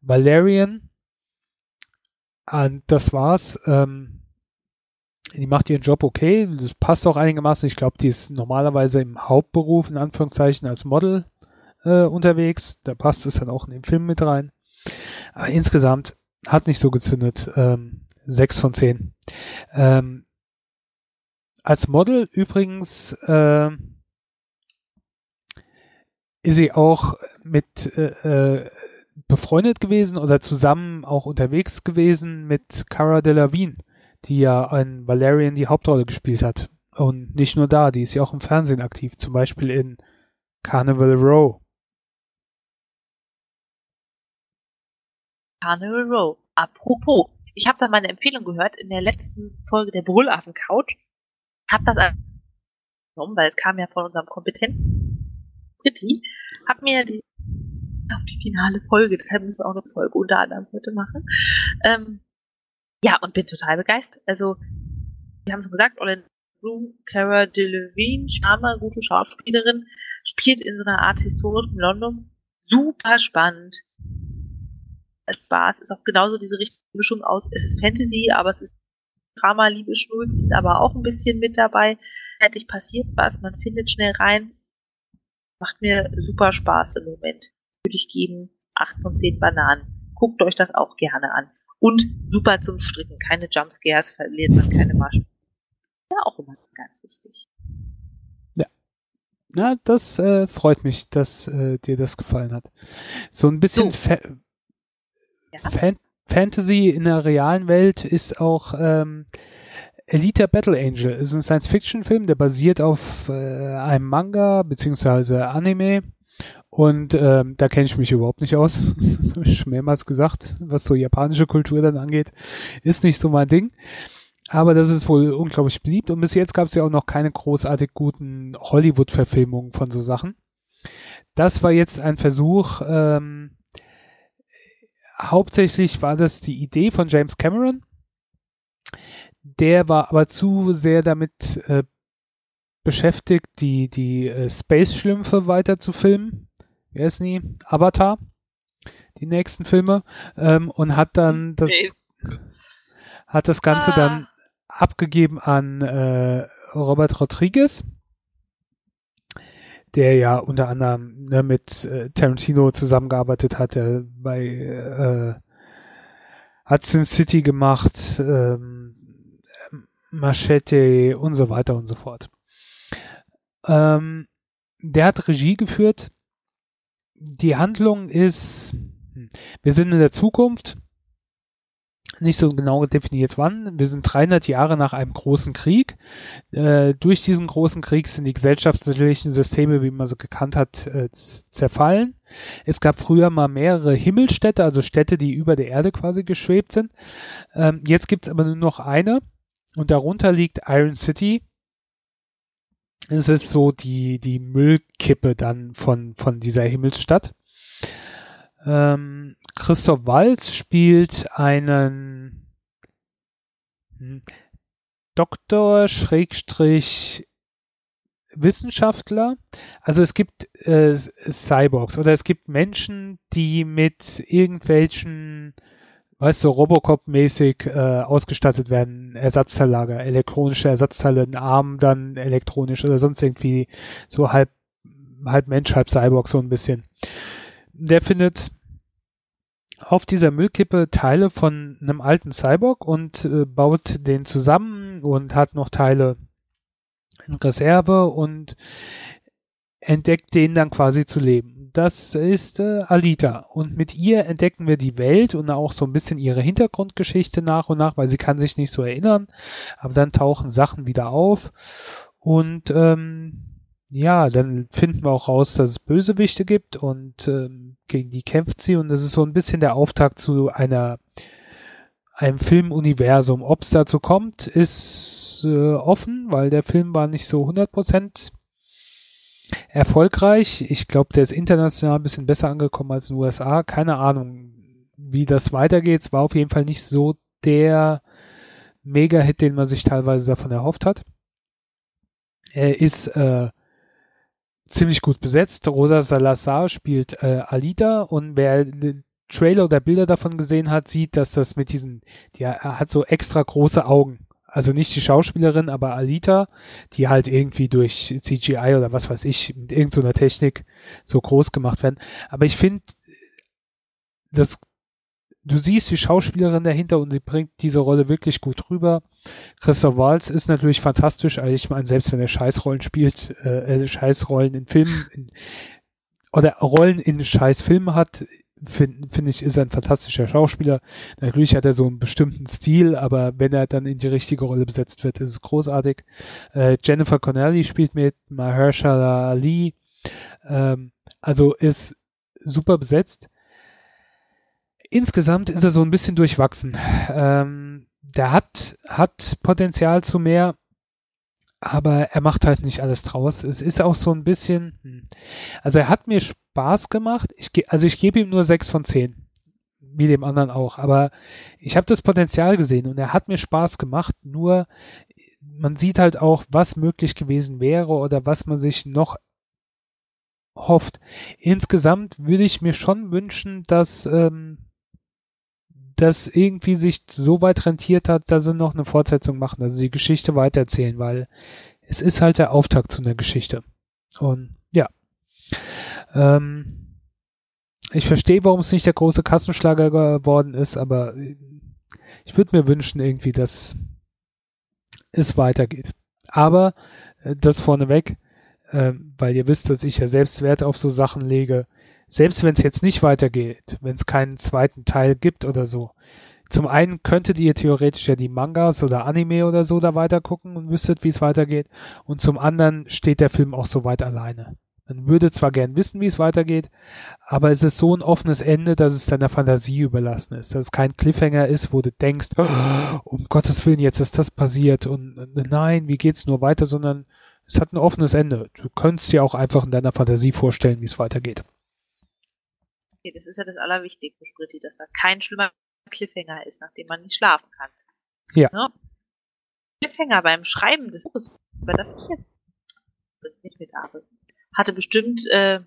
Valerian. Und das war's. Ähm, die macht ihren Job okay. Das passt auch einigermaßen. Ich glaube, die ist normalerweise im Hauptberuf, in Anführungszeichen, als Model äh, unterwegs. Da passt es dann auch in den Film mit rein. Aber insgesamt hat nicht so gezündet. Ähm, 6 von 10. Ähm, als Model übrigens äh, ist sie auch mit äh, äh, befreundet gewesen oder zusammen auch unterwegs gewesen mit Cara Delevingne, die ja in Valerian die Hauptrolle gespielt hat. Und nicht nur da, die ist ja auch im Fernsehen aktiv, zum Beispiel in Carnival Row. Carnival Row. Apropos, ich habe da meine Empfehlung gehört in der letzten Folge der Brüllaffen Couch. Hab das genommen, weil es kam ja von unserem kompetenten Pretty. Hab mir die auf die finale Folge, deshalb müssen wir auch eine Folge unter anderem heute machen. Ähm, ja, und bin total begeistert. Also, wir haben schon gesagt, Orlando Bloom, Cara Delevingne, Charme, gute Schauspielerin, spielt in so einer Art historischem London. Super spannend, Spaß, ist auch genauso diese richtige Mischung aus, es ist Fantasy, aber es ist Drama, Liebe, Schnulz, ist aber auch ein bisschen mit dabei. Fertig passiert was, man findet schnell rein. Macht mir super Spaß im Moment. Würde ich geben, 8 von 10 Bananen. Guckt euch das auch gerne an. Und super zum Stricken. Keine Jumpscares, verliert man keine Maschen. Ja, auch immer ganz wichtig. Ja. Na, das äh, freut mich, dass äh, dir das gefallen hat. So ein bisschen so. Ja. Fan Fantasy in der realen Welt ist auch ähm, Elite Battle Angel. Ist ein Science-Fiction-Film, der basiert auf äh, einem Manga beziehungsweise Anime. Und ähm, da kenne ich mich überhaupt nicht aus. [laughs] das habe ich schon mehrmals gesagt, was so japanische Kultur dann angeht. Ist nicht so mein Ding. Aber das ist wohl unglaublich beliebt. Und bis jetzt gab es ja auch noch keine großartig guten Hollywood-Verfilmungen von so Sachen. Das war jetzt ein Versuch, ähm, hauptsächlich war das die Idee von James Cameron. Der war aber zu sehr damit äh, beschäftigt, die, die äh, Space-Schlümpfe weiter zu filmen. Wer ist nie? Avatar. Die nächsten Filme. Ähm, und hat dann das, hat das Ganze ah. dann abgegeben an äh, Robert Rodriguez der ja unter anderem ne, mit äh, Tarantino zusammengearbeitet hat, der bei äh, Hudson City gemacht, ähm, Machete und so weiter und so fort. Ähm, der hat Regie geführt. Die Handlung ist, hm, wir sind in der Zukunft, nicht so genau definiert wann. Wir sind 300 Jahre nach einem großen Krieg. Äh, durch diesen großen Krieg sind die gesellschaftlichen Systeme, wie man sie gekannt hat, äh, zerfallen. Es gab früher mal mehrere Himmelstädte, also Städte, die über der Erde quasi geschwebt sind. Ähm, jetzt gibt es aber nur noch eine. und darunter liegt Iron City. Es ist so die, die Müllkippe dann von, von dieser Himmelsstadt. Ähm, Christoph Walz spielt einen Doktor Schrägstrich Wissenschaftler. Also es gibt äh, Cyborgs oder es gibt Menschen, die mit irgendwelchen weißt du, Robocop-mäßig äh, ausgestattet werden, Ersatzteillager, elektronische Ersatzteile, ein Arm dann elektronisch oder sonst irgendwie so halb, halb Mensch, halb Cyborg so ein bisschen. Der findet auf dieser Müllkippe Teile von einem alten Cyborg und äh, baut den zusammen und hat noch Teile in Reserve und entdeckt den dann quasi zu leben. Das ist äh, Alita. Und mit ihr entdecken wir die Welt und auch so ein bisschen ihre Hintergrundgeschichte nach und nach, weil sie kann sich nicht so erinnern, aber dann tauchen Sachen wieder auf. Und ähm, ja, dann finden wir auch raus, dass es Bösewichte gibt und ähm, gegen die kämpft sie. Und das ist so ein bisschen der Auftakt zu einer einem Filmuniversum. Ob es dazu kommt, ist äh, offen, weil der Film war nicht so 100% erfolgreich. Ich glaube, der ist international ein bisschen besser angekommen als in den USA. Keine Ahnung, wie das weitergeht. Es war auf jeden Fall nicht so der Mega-Hit, den man sich teilweise davon erhofft hat. Er ist äh, ziemlich gut besetzt. Rosa Salazar spielt äh, Alita und wer Trailer oder Bilder davon gesehen hat, sieht, dass das mit diesen, die hat so extra große Augen. Also nicht die Schauspielerin, aber Alita, die halt irgendwie durch CGI oder was weiß ich, mit irgendeiner Technik so groß gemacht werden. Aber ich finde, das, du siehst die Schauspielerin dahinter und sie bringt diese Rolle wirklich gut rüber. Christoph Waltz ist natürlich fantastisch, also ich meine, selbst wenn er Scheißrollen spielt, äh, äh Scheißrollen in Filmen in, oder Rollen in Scheißfilmen hat, finde find ich, ist er ein fantastischer Schauspieler. Natürlich hat er so einen bestimmten Stil, aber wenn er dann in die richtige Rolle besetzt wird, ist es großartig. Äh, Jennifer Connelly spielt mit, Mahershala Ali, ähm, also ist super besetzt. Insgesamt ist er so ein bisschen durchwachsen. Ähm, der hat, hat Potenzial zu mehr, aber er macht halt nicht alles draus. Es ist auch so ein bisschen, hm. also er hat mir Spaß gemacht. Ich, also ich gebe ihm nur sechs von zehn, wie dem anderen auch, aber ich habe das Potenzial gesehen und er hat mir Spaß gemacht, nur man sieht halt auch, was möglich gewesen wäre oder was man sich noch hofft. Insgesamt würde ich mir schon wünschen, dass ähm, das irgendwie sich so weit rentiert hat, dass sie noch eine Fortsetzung machen, dass sie die Geschichte weitererzählen, weil es ist halt der Auftakt zu einer Geschichte. Und ja. Ähm, ich verstehe, warum es nicht der große Kassenschlager geworden ist, aber ich würde mir wünschen irgendwie, dass es weitergeht. Aber äh, das vorneweg, äh, weil ihr wisst, dass ich ja selbst Wert auf so Sachen lege, selbst wenn es jetzt nicht weitergeht, wenn es keinen zweiten Teil gibt oder so, zum einen könntet ihr theoretisch ja die Mangas oder Anime oder so da weiter gucken und wüsstet, wie es weitergeht. Und zum anderen steht der Film auch so weit alleine. Man würde zwar gern wissen, wie es weitergeht, aber es ist so ein offenes Ende, dass es deiner Fantasie überlassen ist. Dass es kein Cliffhanger ist, wo du denkst, oh, um Gottes Willen, jetzt ist das passiert und nein, wie geht's nur weiter, sondern es hat ein offenes Ende. Du könntest dir auch einfach in deiner Fantasie vorstellen, wie es weitergeht. Okay, das ist ja das Allerwichtigste, Spritti, dass da kein schlimmer Cliffhanger ist, nachdem man nicht schlafen kann. Ja. Ne? Cliffhanger beim Schreiben des Buches, über das ich jetzt nicht mitarbeite, hatte bestimmt äh,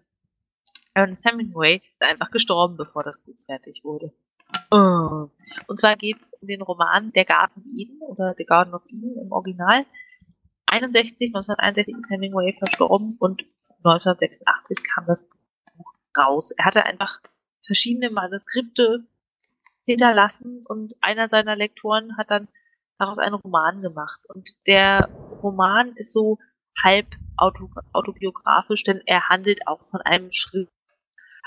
Ernest Hemingway einfach gestorben, bevor das Buch fertig wurde. Oh. Und zwar geht es um den Roman Der Garten Eden oder The Garden of Eden im Original. 61, 1961 ist Hemingway verstorben und 1986 kam das raus. Er hatte einfach verschiedene Manuskripte hinterlassen und einer seiner Lektoren hat dann daraus einen Roman gemacht. Und der Roman ist so halb autobiografisch, denn er handelt auch von einem Schrift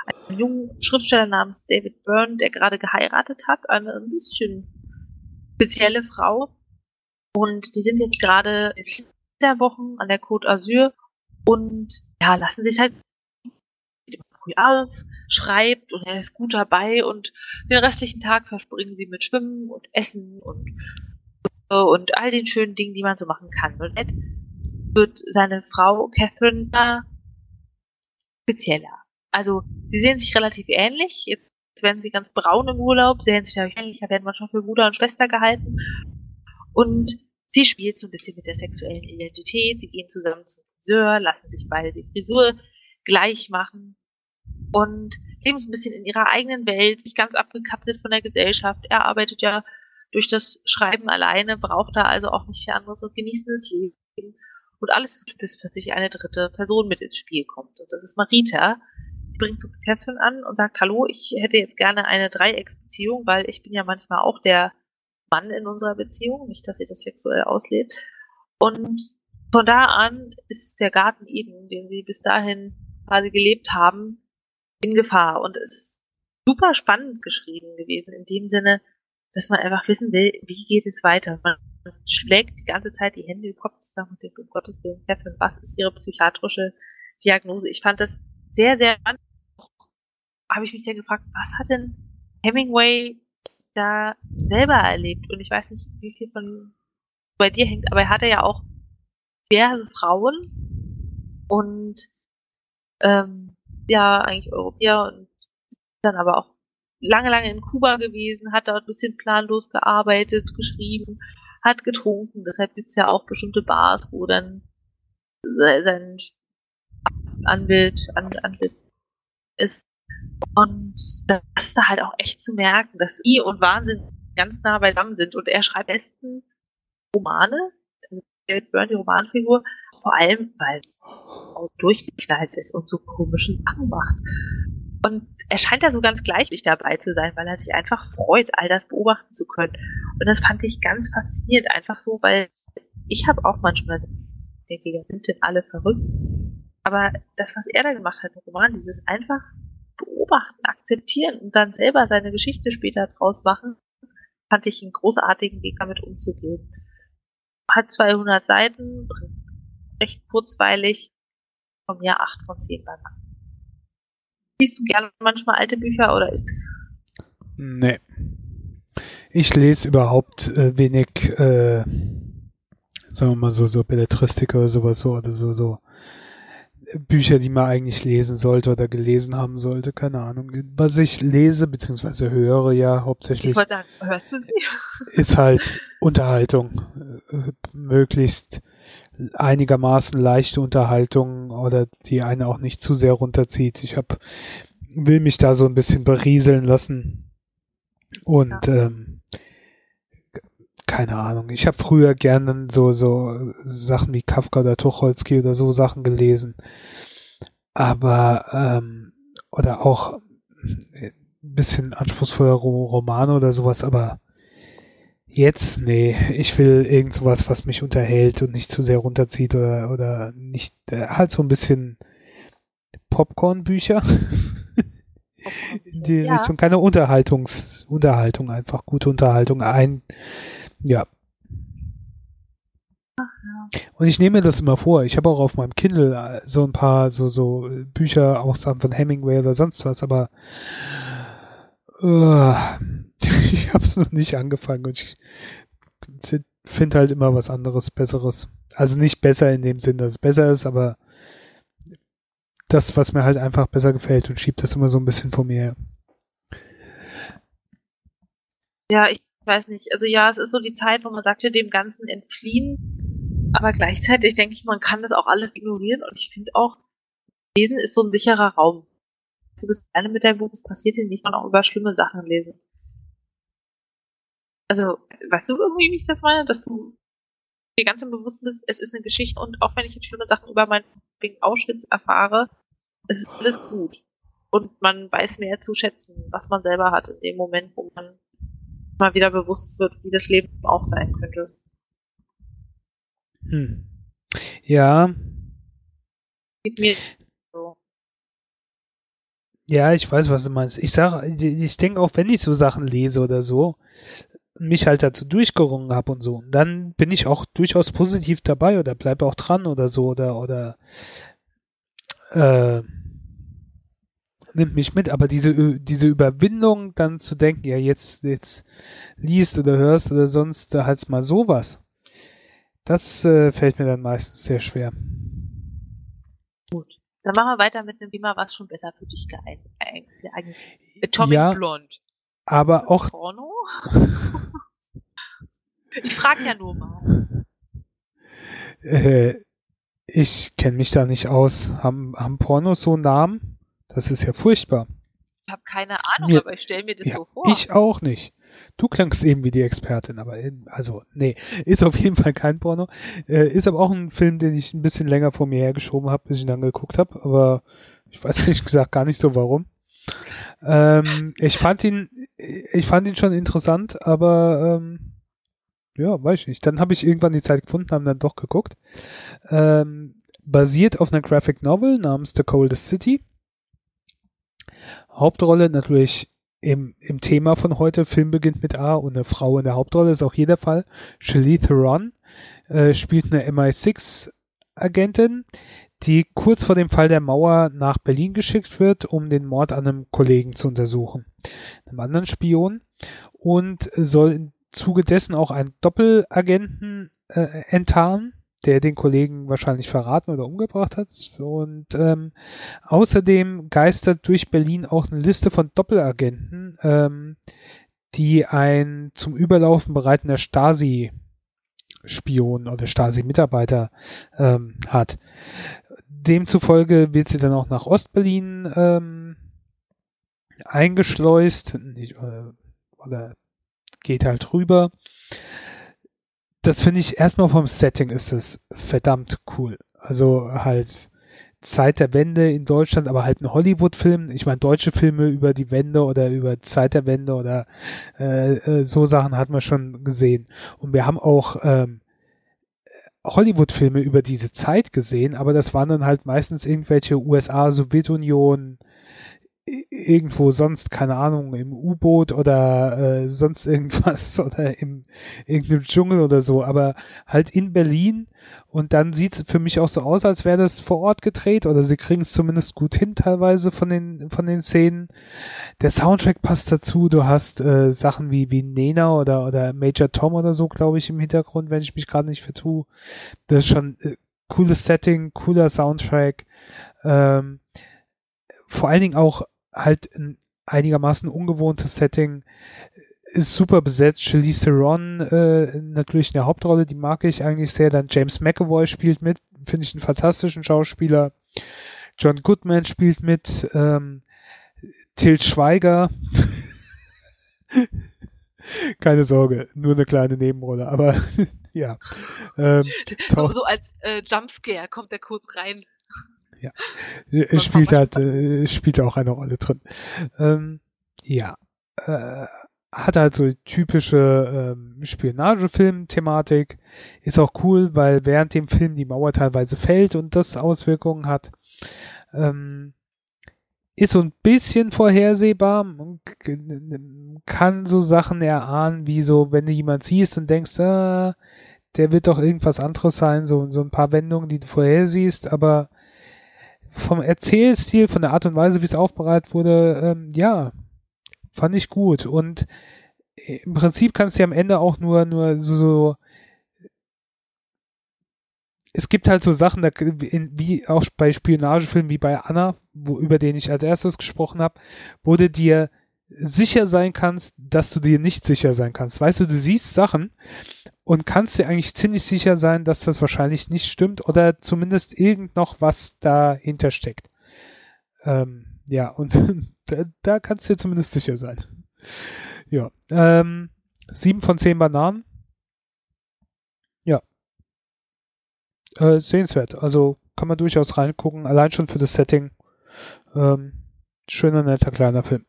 einem jungen Schriftsteller namens David Byrne, der gerade geheiratet hat, eine ein bisschen spezielle Frau. Und die sind jetzt gerade in Flitterwochen an der Côte d'Azur und ja, lassen sich halt früh auf, schreibt und er ist gut dabei und den restlichen Tag verspringen sie mit Schwimmen und Essen und und all den schönen Dingen, die man so machen kann. Und Ed wird seine Frau Catherine da spezieller. Also sie sehen sich relativ ähnlich. Jetzt werden sie ganz braun im Urlaub, sehen sich da ähnlich, werden manchmal für Bruder und Schwester gehalten. Und sie spielt so ein bisschen mit der sexuellen Identität. Sie gehen zusammen zum Friseur, lassen sich beide die Frisur gleich machen und leben so ein bisschen in ihrer eigenen Welt, nicht ganz abgekapselt von der Gesellschaft. Er arbeitet ja durch das Schreiben alleine, braucht da also auch nicht viel anderes und genießt das Leben. Und alles ist, bis plötzlich eine dritte Person mit ins Spiel kommt. Und das ist Marita. Die bringt so Catherine an und sagt, hallo, ich hätte jetzt gerne eine Dreiecksbeziehung, weil ich bin ja manchmal auch der Mann in unserer Beziehung, nicht, dass sie das sexuell auslebt. Und von da an ist der Garten Eden, den sie bis dahin quasi gelebt haben, in Gefahr. Und es ist super spannend geschrieben gewesen, in dem Sinne, dass man einfach wissen will, wie geht es weiter. Man schlägt die ganze Zeit die Hände im Kopf zusammen und denkt, um Gottes Willen, Catherine, was ist ihre psychiatrische Diagnose? Ich fand das sehr, sehr spannend. Habe ich mich dann gefragt, was hat denn Hemingway da selber erlebt? Und ich weiß nicht, wie viel von bei dir hängt, aber er hatte ja auch diverse Frauen und ähm, ja, eigentlich Europäer und dann aber auch lange, lange in Kuba gewesen, hat dort ein bisschen planlos gearbeitet, geschrieben, hat getrunken. Deshalb gibt's ja auch bestimmte Bars, wo dann sein Anbild, An Antlitz ist. Und das ist da halt auch echt zu merken, dass sie und Wahnsinn ganz nah beisammen sind. Und er schreibt besten Romane, David Byrne, die Romanfigur, vor allem, weil er durchgeknallt ist und so komische Sachen macht. Und er scheint da so ganz gleichlich dabei zu sein, weil er sich einfach freut, all das beobachten zu können. Und das fand ich ganz faszinierend, einfach so, weil ich habe auch manchmal denke, ja, sind denn alle verrückt? Aber das, was er da gemacht hat im Roman, dieses einfach beobachten, akzeptieren und dann selber seine Geschichte später draus machen, fand ich einen großartigen Weg damit umzugehen. Hat 200 Seiten, recht kurzweilig, von mir 8 von 10 Bananen. Liest du gerne manchmal alte Bücher oder ist es? Nee. Ich lese überhaupt äh, wenig, äh, sagen wir mal so, so Belletristik oder sowas so oder so, so Bücher, die man eigentlich lesen sollte oder gelesen haben sollte, keine Ahnung. Was ich lese bzw. höre ja hauptsächlich. Sagen, hörst du sie? [laughs] Ist halt Unterhaltung. Äh, möglichst einigermaßen leichte Unterhaltung oder die eine auch nicht zu sehr runterzieht. Ich hab, will mich da so ein bisschen berieseln lassen. Und ja. ähm, keine Ahnung. Ich habe früher gerne so, so Sachen wie Kafka oder Tucholsky oder so Sachen gelesen. Aber, ähm, oder auch ein bisschen anspruchsvoller Romane oder sowas, aber Jetzt, nee, ich will irgend sowas, was mich unterhält und nicht zu sehr runterzieht oder, oder nicht, äh, halt so ein bisschen Popcorn-Bücher. In die ja. Richtung, keine Unterhaltungs, Unterhaltung, einfach gute Unterhaltung, ein, ja. Und ich nehme mir das immer vor. Ich habe auch auf meinem Kindle äh, so ein paar so so Bücher, auch Sachen von Hemingway oder sonst was, aber uh, [laughs] ich habe es noch nicht angefangen und ich finde halt immer was anderes, Besseres. Also nicht besser in dem Sinn, dass es besser ist, aber das, was mir halt einfach besser gefällt und schiebt das immer so ein bisschen vor mir her. Ja, ich weiß nicht. Also ja, es ist so die Zeit, wo man sagt, ja, dem Ganzen entfliehen. Aber gleichzeitig denke ich, man kann das auch alles ignorieren und ich finde auch, Lesen ist so ein sicherer Raum. Du bist eine mit deinem Buch, es passiert dir nicht, man auch über schlimme Sachen lesen also, weißt du irgendwie, wie ich das meine, dass du dir ganz im Bewussten bist, es ist eine Geschichte und auch wenn ich jetzt schlimme Sachen über meinen Auschwitz erfahre, es ist alles gut. Und man weiß mehr zu schätzen, was man selber hat in dem Moment, wo man mal wieder bewusst wird, wie das Leben auch sein könnte. Hm. Ja. Gibt mir so. Ja, ich weiß, was du meinst. Ich sage, ich denke auch, wenn ich so Sachen lese oder so, mich halt dazu durchgerungen habe und so. Und dann bin ich auch durchaus positiv dabei oder bleibe auch dran oder so oder oder äh, nimmt mich mit, aber diese, diese Überwindung dann zu denken, ja, jetzt, jetzt liest oder hörst oder sonst halt mal sowas, das äh, fällt mir dann meistens sehr schwer. Gut. Dann machen wir weiter mit einem Thema, was schon besser für dich geeignet Atomic ja, Blonde. Aber auch. Porno? [laughs] ich frage ja nur mal. Äh, ich kenne mich da nicht aus. Haben, haben Pornos so einen Namen? Das ist ja furchtbar. Ich habe keine Ahnung, mir, aber ich stelle mir das ja, so vor. Ich auch nicht. Du klangst eben wie die Expertin, aber also, nee, [laughs] ist auf jeden Fall kein Porno. Äh, ist aber auch ein Film, den ich ein bisschen länger vor mir hergeschoben habe, bis ich ihn dann geguckt habe, aber ich weiß [laughs] ehrlich gesagt gar nicht so warum. Ähm, ich fand ihn, ich fand ihn schon interessant, aber ähm, ja, weiß ich nicht. Dann habe ich irgendwann die Zeit gefunden, haben dann doch geguckt. Ähm, basiert auf einer Graphic Novel namens The Coldest City. Hauptrolle natürlich im, im Thema von heute, Film beginnt mit A und eine Frau in der Hauptrolle ist auch jeder Fall. Shirley Theron äh, spielt eine MI6-Agentin, die kurz vor dem Fall der Mauer nach Berlin geschickt wird, um den Mord an einem Kollegen zu untersuchen, einem anderen Spion, und soll im Zuge dessen auch einen Doppelagenten äh, enttarnen, der den Kollegen wahrscheinlich verraten oder umgebracht hat. Und ähm, außerdem geistert durch Berlin auch eine Liste von Doppelagenten, ähm, die ein zum Überlaufen bereitender Stasi-Spion oder Stasi-Mitarbeiter ähm, hat. Demzufolge wird sie dann auch nach Ostberlin ähm, eingeschleust nicht, äh, oder geht halt rüber das finde ich erstmal vom Setting ist es verdammt cool. Also halt Zeit der Wende in Deutschland, aber halt ein Hollywood-Film. Ich meine, deutsche Filme über die Wende oder über Zeit der Wende oder äh, äh, so Sachen hat man schon gesehen. Und wir haben auch ähm, Hollywood-Filme über diese Zeit gesehen, aber das waren dann halt meistens irgendwelche USA, Sowjetunion, irgendwo sonst, keine Ahnung, im U-Boot oder äh, sonst irgendwas [laughs] oder im irgendeinem Dschungel oder so, aber halt in Berlin und dann sieht es für mich auch so aus, als wäre das vor Ort gedreht oder sie kriegen es zumindest gut hin teilweise von den von den Szenen. Der Soundtrack passt dazu, du hast äh, Sachen wie wie Nena oder oder Major Tom oder so, glaube ich, im Hintergrund, wenn ich mich gerade nicht vertue. Das ist schon äh, cooles Setting, cooler Soundtrack. Ähm, vor allen Dingen auch halt ein einigermaßen ungewohntes Setting. Ist super besetzt. Charlize Theron äh, natürlich in der Hauptrolle, die mag ich eigentlich sehr. Dann James McAvoy spielt mit, finde ich einen fantastischen Schauspieler. John Goodman spielt mit. Ähm, Til Schweiger. [laughs] Keine Sorge, nur eine kleine Nebenrolle, aber [laughs] ja. Ähm, so, so, als äh, Jumpscare kommt er kurz rein [laughs] ja. Es spielt halt, äh, spielt auch eine Rolle drin. Ähm, ja. Äh, hat halt so typische ähm, Spionagefilm-Thematik. Ist auch cool, weil während dem Film die Mauer teilweise fällt und das Auswirkungen hat. Ähm, ist so ein bisschen vorhersehbar. Man kann so Sachen erahnen, wie so, wenn du jemand siehst und denkst, ah, der wird doch irgendwas anderes sein, so, so ein paar Wendungen, die du vorhersiehst, aber vom Erzählstil, von der Art und Weise, wie es aufbereitet wurde, ähm, ja, fand ich gut. Und im Prinzip kannst du ja am Ende auch nur, nur so, so es gibt halt so Sachen, da, wie auch bei Spionagefilmen wie bei Anna, wo, über den ich als erstes gesprochen habe, wo du dir sicher sein kannst, dass du dir nicht sicher sein kannst. Weißt du, du siehst Sachen und kannst dir eigentlich ziemlich sicher sein, dass das wahrscheinlich nicht stimmt oder zumindest irgend noch was dahinter steckt. Ähm, ja, und [laughs] da, da, kannst du dir zumindest sicher sein. Ja, ähm, sieben von zehn Bananen. Ja. Äh, sehenswert. Also kann man durchaus reingucken, allein schon für das Setting. Ähm, schöner, netter, kleiner Film.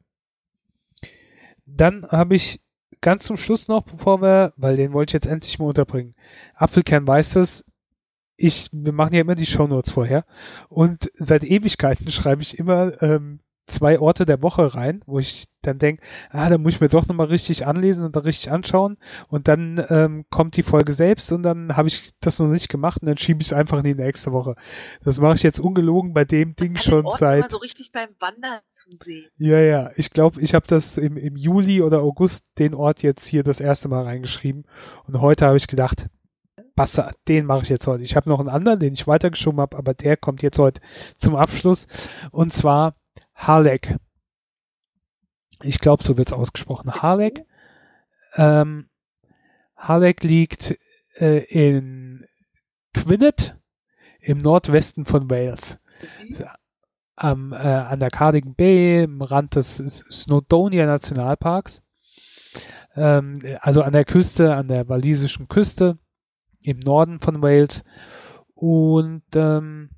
Dann habe ich ganz zum Schluss noch, bevor wir, weil den wollte ich jetzt endlich mal unterbringen. Apfelkern weiß das. Ich, wir machen ja immer die Shownotes vorher. Und seit Ewigkeiten schreibe ich immer ähm, zwei Orte der Woche rein, wo ich dann denke, ah, da muss ich mir doch nochmal richtig anlesen und da richtig anschauen. Und dann ähm, kommt die Folge selbst und dann habe ich das noch nicht gemacht und dann schiebe ich es einfach in die nächste Woche. Das mache ich jetzt ungelogen bei dem Ding schon Ort seit. Mal so richtig beim Wandern zusehen. Ja, ja. Ich glaube, ich habe das im, im Juli oder August den Ort jetzt hier das erste Mal reingeschrieben. Und heute habe ich gedacht, Basta, den mache ich jetzt heute. Ich habe noch einen anderen, den ich weitergeschoben habe, aber der kommt jetzt heute zum Abschluss. Und zwar Halleck. Ich glaube, so wird es ausgesprochen. Halleck. Ähm, Halleck liegt äh, in Quinnet im Nordwesten von Wales. Am, äh, an der Cardigan Bay, im Rand des Snowdonia Nationalparks. Ähm, also an der Küste, an der walisischen Küste im Norden von Wales. Und ähm,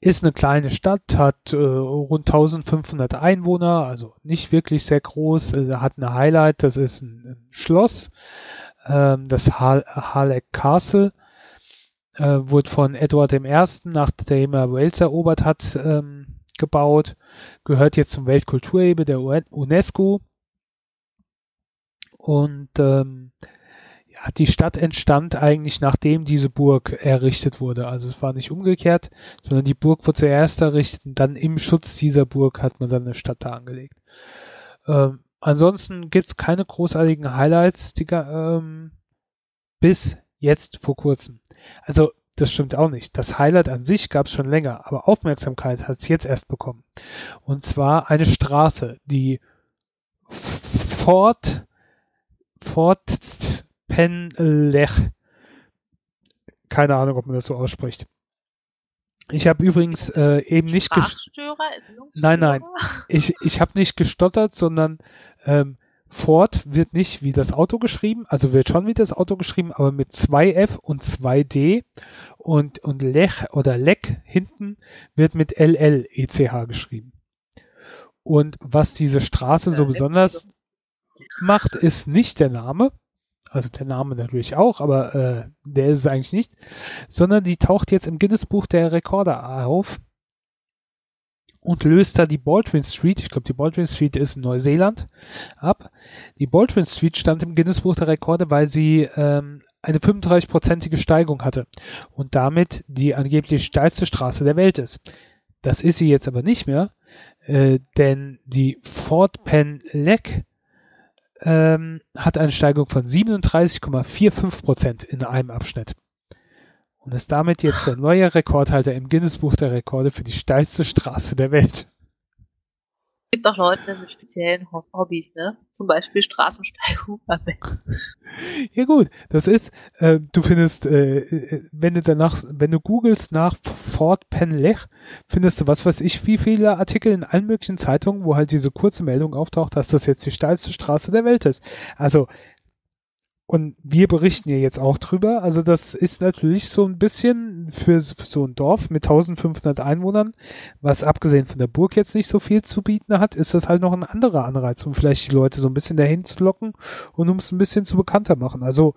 ist eine kleine Stadt, hat äh, rund 1500 Einwohner, also nicht wirklich sehr groß. Äh, hat eine Highlight, das ist ein, ein Schloss, ähm, das Halleck Castle. Äh, wurde von Edward I., nachdem er Wales erobert hat, ähm, gebaut. Gehört jetzt zum Weltkulturerbe der UNESCO. Und ähm, die Stadt entstand eigentlich nachdem diese Burg errichtet wurde. Also es war nicht umgekehrt, sondern die Burg wurde zuerst errichtet und dann im Schutz dieser Burg hat man dann eine Stadt da angelegt. Ähm, ansonsten gibt's keine großartigen Highlights die, ähm, bis jetzt vor kurzem. Also das stimmt auch nicht. Das Highlight an sich gab's schon länger, aber Aufmerksamkeit hat's jetzt erst bekommen. Und zwar eine Straße, die Fort Fort Penlech. Keine Ahnung, ob man das so ausspricht. Ich habe übrigens äh, eben nicht Nein, nein. [laughs] Ich, ich habe nicht gestottert, sondern ähm, Ford wird nicht wie das Auto geschrieben, also wird schon wie das Auto geschrieben, aber mit 2F und 2D und, und Lech oder Leck hinten wird mit LL ECH geschrieben. Und was diese Straße so besonders macht, ist nicht der Name, also der Name natürlich auch, aber äh, der ist es eigentlich nicht, sondern die taucht jetzt im Guinness-Buch der Rekorde auf und löst da die Baldwin Street, ich glaube die Baldwin Street ist in Neuseeland, ab. Die Baldwin Street stand im Guinness-Buch der Rekorde, weil sie ähm, eine 35-prozentige Steigung hatte und damit die angeblich steilste Straße der Welt ist. Das ist sie jetzt aber nicht mehr, äh, denn die Fort Penn Lake ähm, hat eine Steigung von 37,45 Prozent in einem Abschnitt. Und ist damit jetzt der neue Rekordhalter im Guinness-Buch der Rekorde für die steilste Straße der Welt. Es gibt auch Leute mit speziellen Hobbys, ne? Zum Beispiel Straßensteigung. [laughs] ja gut, das ist, äh, du findest, äh, äh, wenn du danach, wenn du googelst nach Fort Penlech, findest du was weiß ich, wie viele Artikel in allen möglichen Zeitungen, wo halt diese kurze Meldung auftaucht, dass das jetzt die steilste Straße der Welt ist. Also und wir berichten ja jetzt auch drüber. Also das ist natürlich so ein bisschen für so ein Dorf mit 1500 Einwohnern, was abgesehen von der Burg jetzt nicht so viel zu bieten hat, ist das halt noch ein anderer Anreiz, um vielleicht die Leute so ein bisschen dahin zu locken und um es ein bisschen zu bekannter machen. Also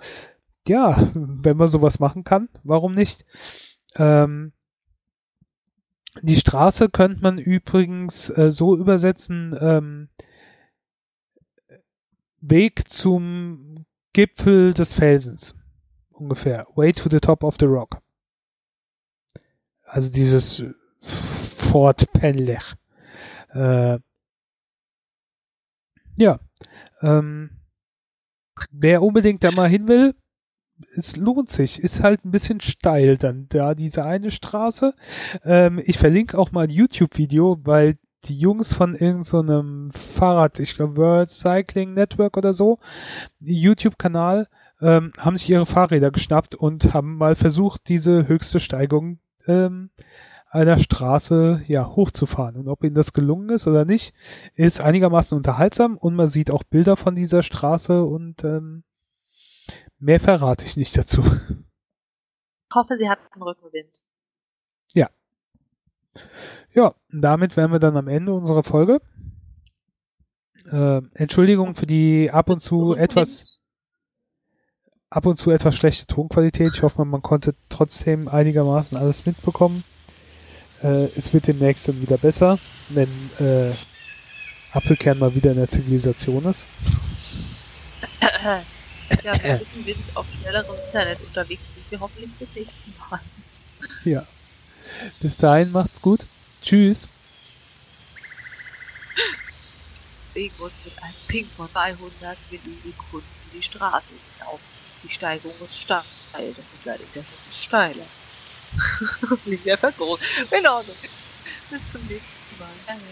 ja, wenn man sowas machen kann, warum nicht? Ähm, die Straße könnte man übrigens äh, so übersetzen, ähm, Weg zum Gipfel des Felsens. Ungefähr. Way to the top of the rock. Also dieses Fort Penlech. Äh, ja. Ähm, wer unbedingt da mal hin will, es lohnt sich. Ist halt ein bisschen steil dann da diese eine Straße. Ähm, ich verlinke auch mal ein YouTube-Video, weil die Jungs von irgendeinem so Fahrrad, ich glaube World Cycling Network oder so, YouTube-Kanal, ähm, haben sich ihre Fahrräder geschnappt und haben mal versucht, diese höchste Steigung ähm, einer Straße ja hochzufahren. Und ob ihnen das gelungen ist oder nicht, ist einigermaßen unterhaltsam und man sieht auch Bilder von dieser Straße und ähm, mehr verrate ich nicht dazu. Ich hoffe, sie hat einen Rückenwind. Ja. Ja, damit wären wir dann am Ende unserer Folge. Äh, Entschuldigung für die ab und zu etwas ab und zu etwas schlechte Tonqualität. Ich hoffe, man konnte trotzdem einigermaßen alles mitbekommen. Äh, es wird demnächst dann wieder besser, wenn äh, Apfelkern mal wieder in der Zivilisation ist. [clears throat] ja, wir wissen, wir sind auf schnellerem Internet unterwegs, sind wir hoffentlich bis nächsten Mal. Ja. Bis dahin macht's gut. Tschüss. Irgendwas mit einem Ping von 300 Millisekunden die Straße hinauf. Die Steigung ist steil, das ist allerdings der ist steiler. [laughs] Nicht mehr vergroß. In Ordnung. Bis zum nächsten Mal. Danke.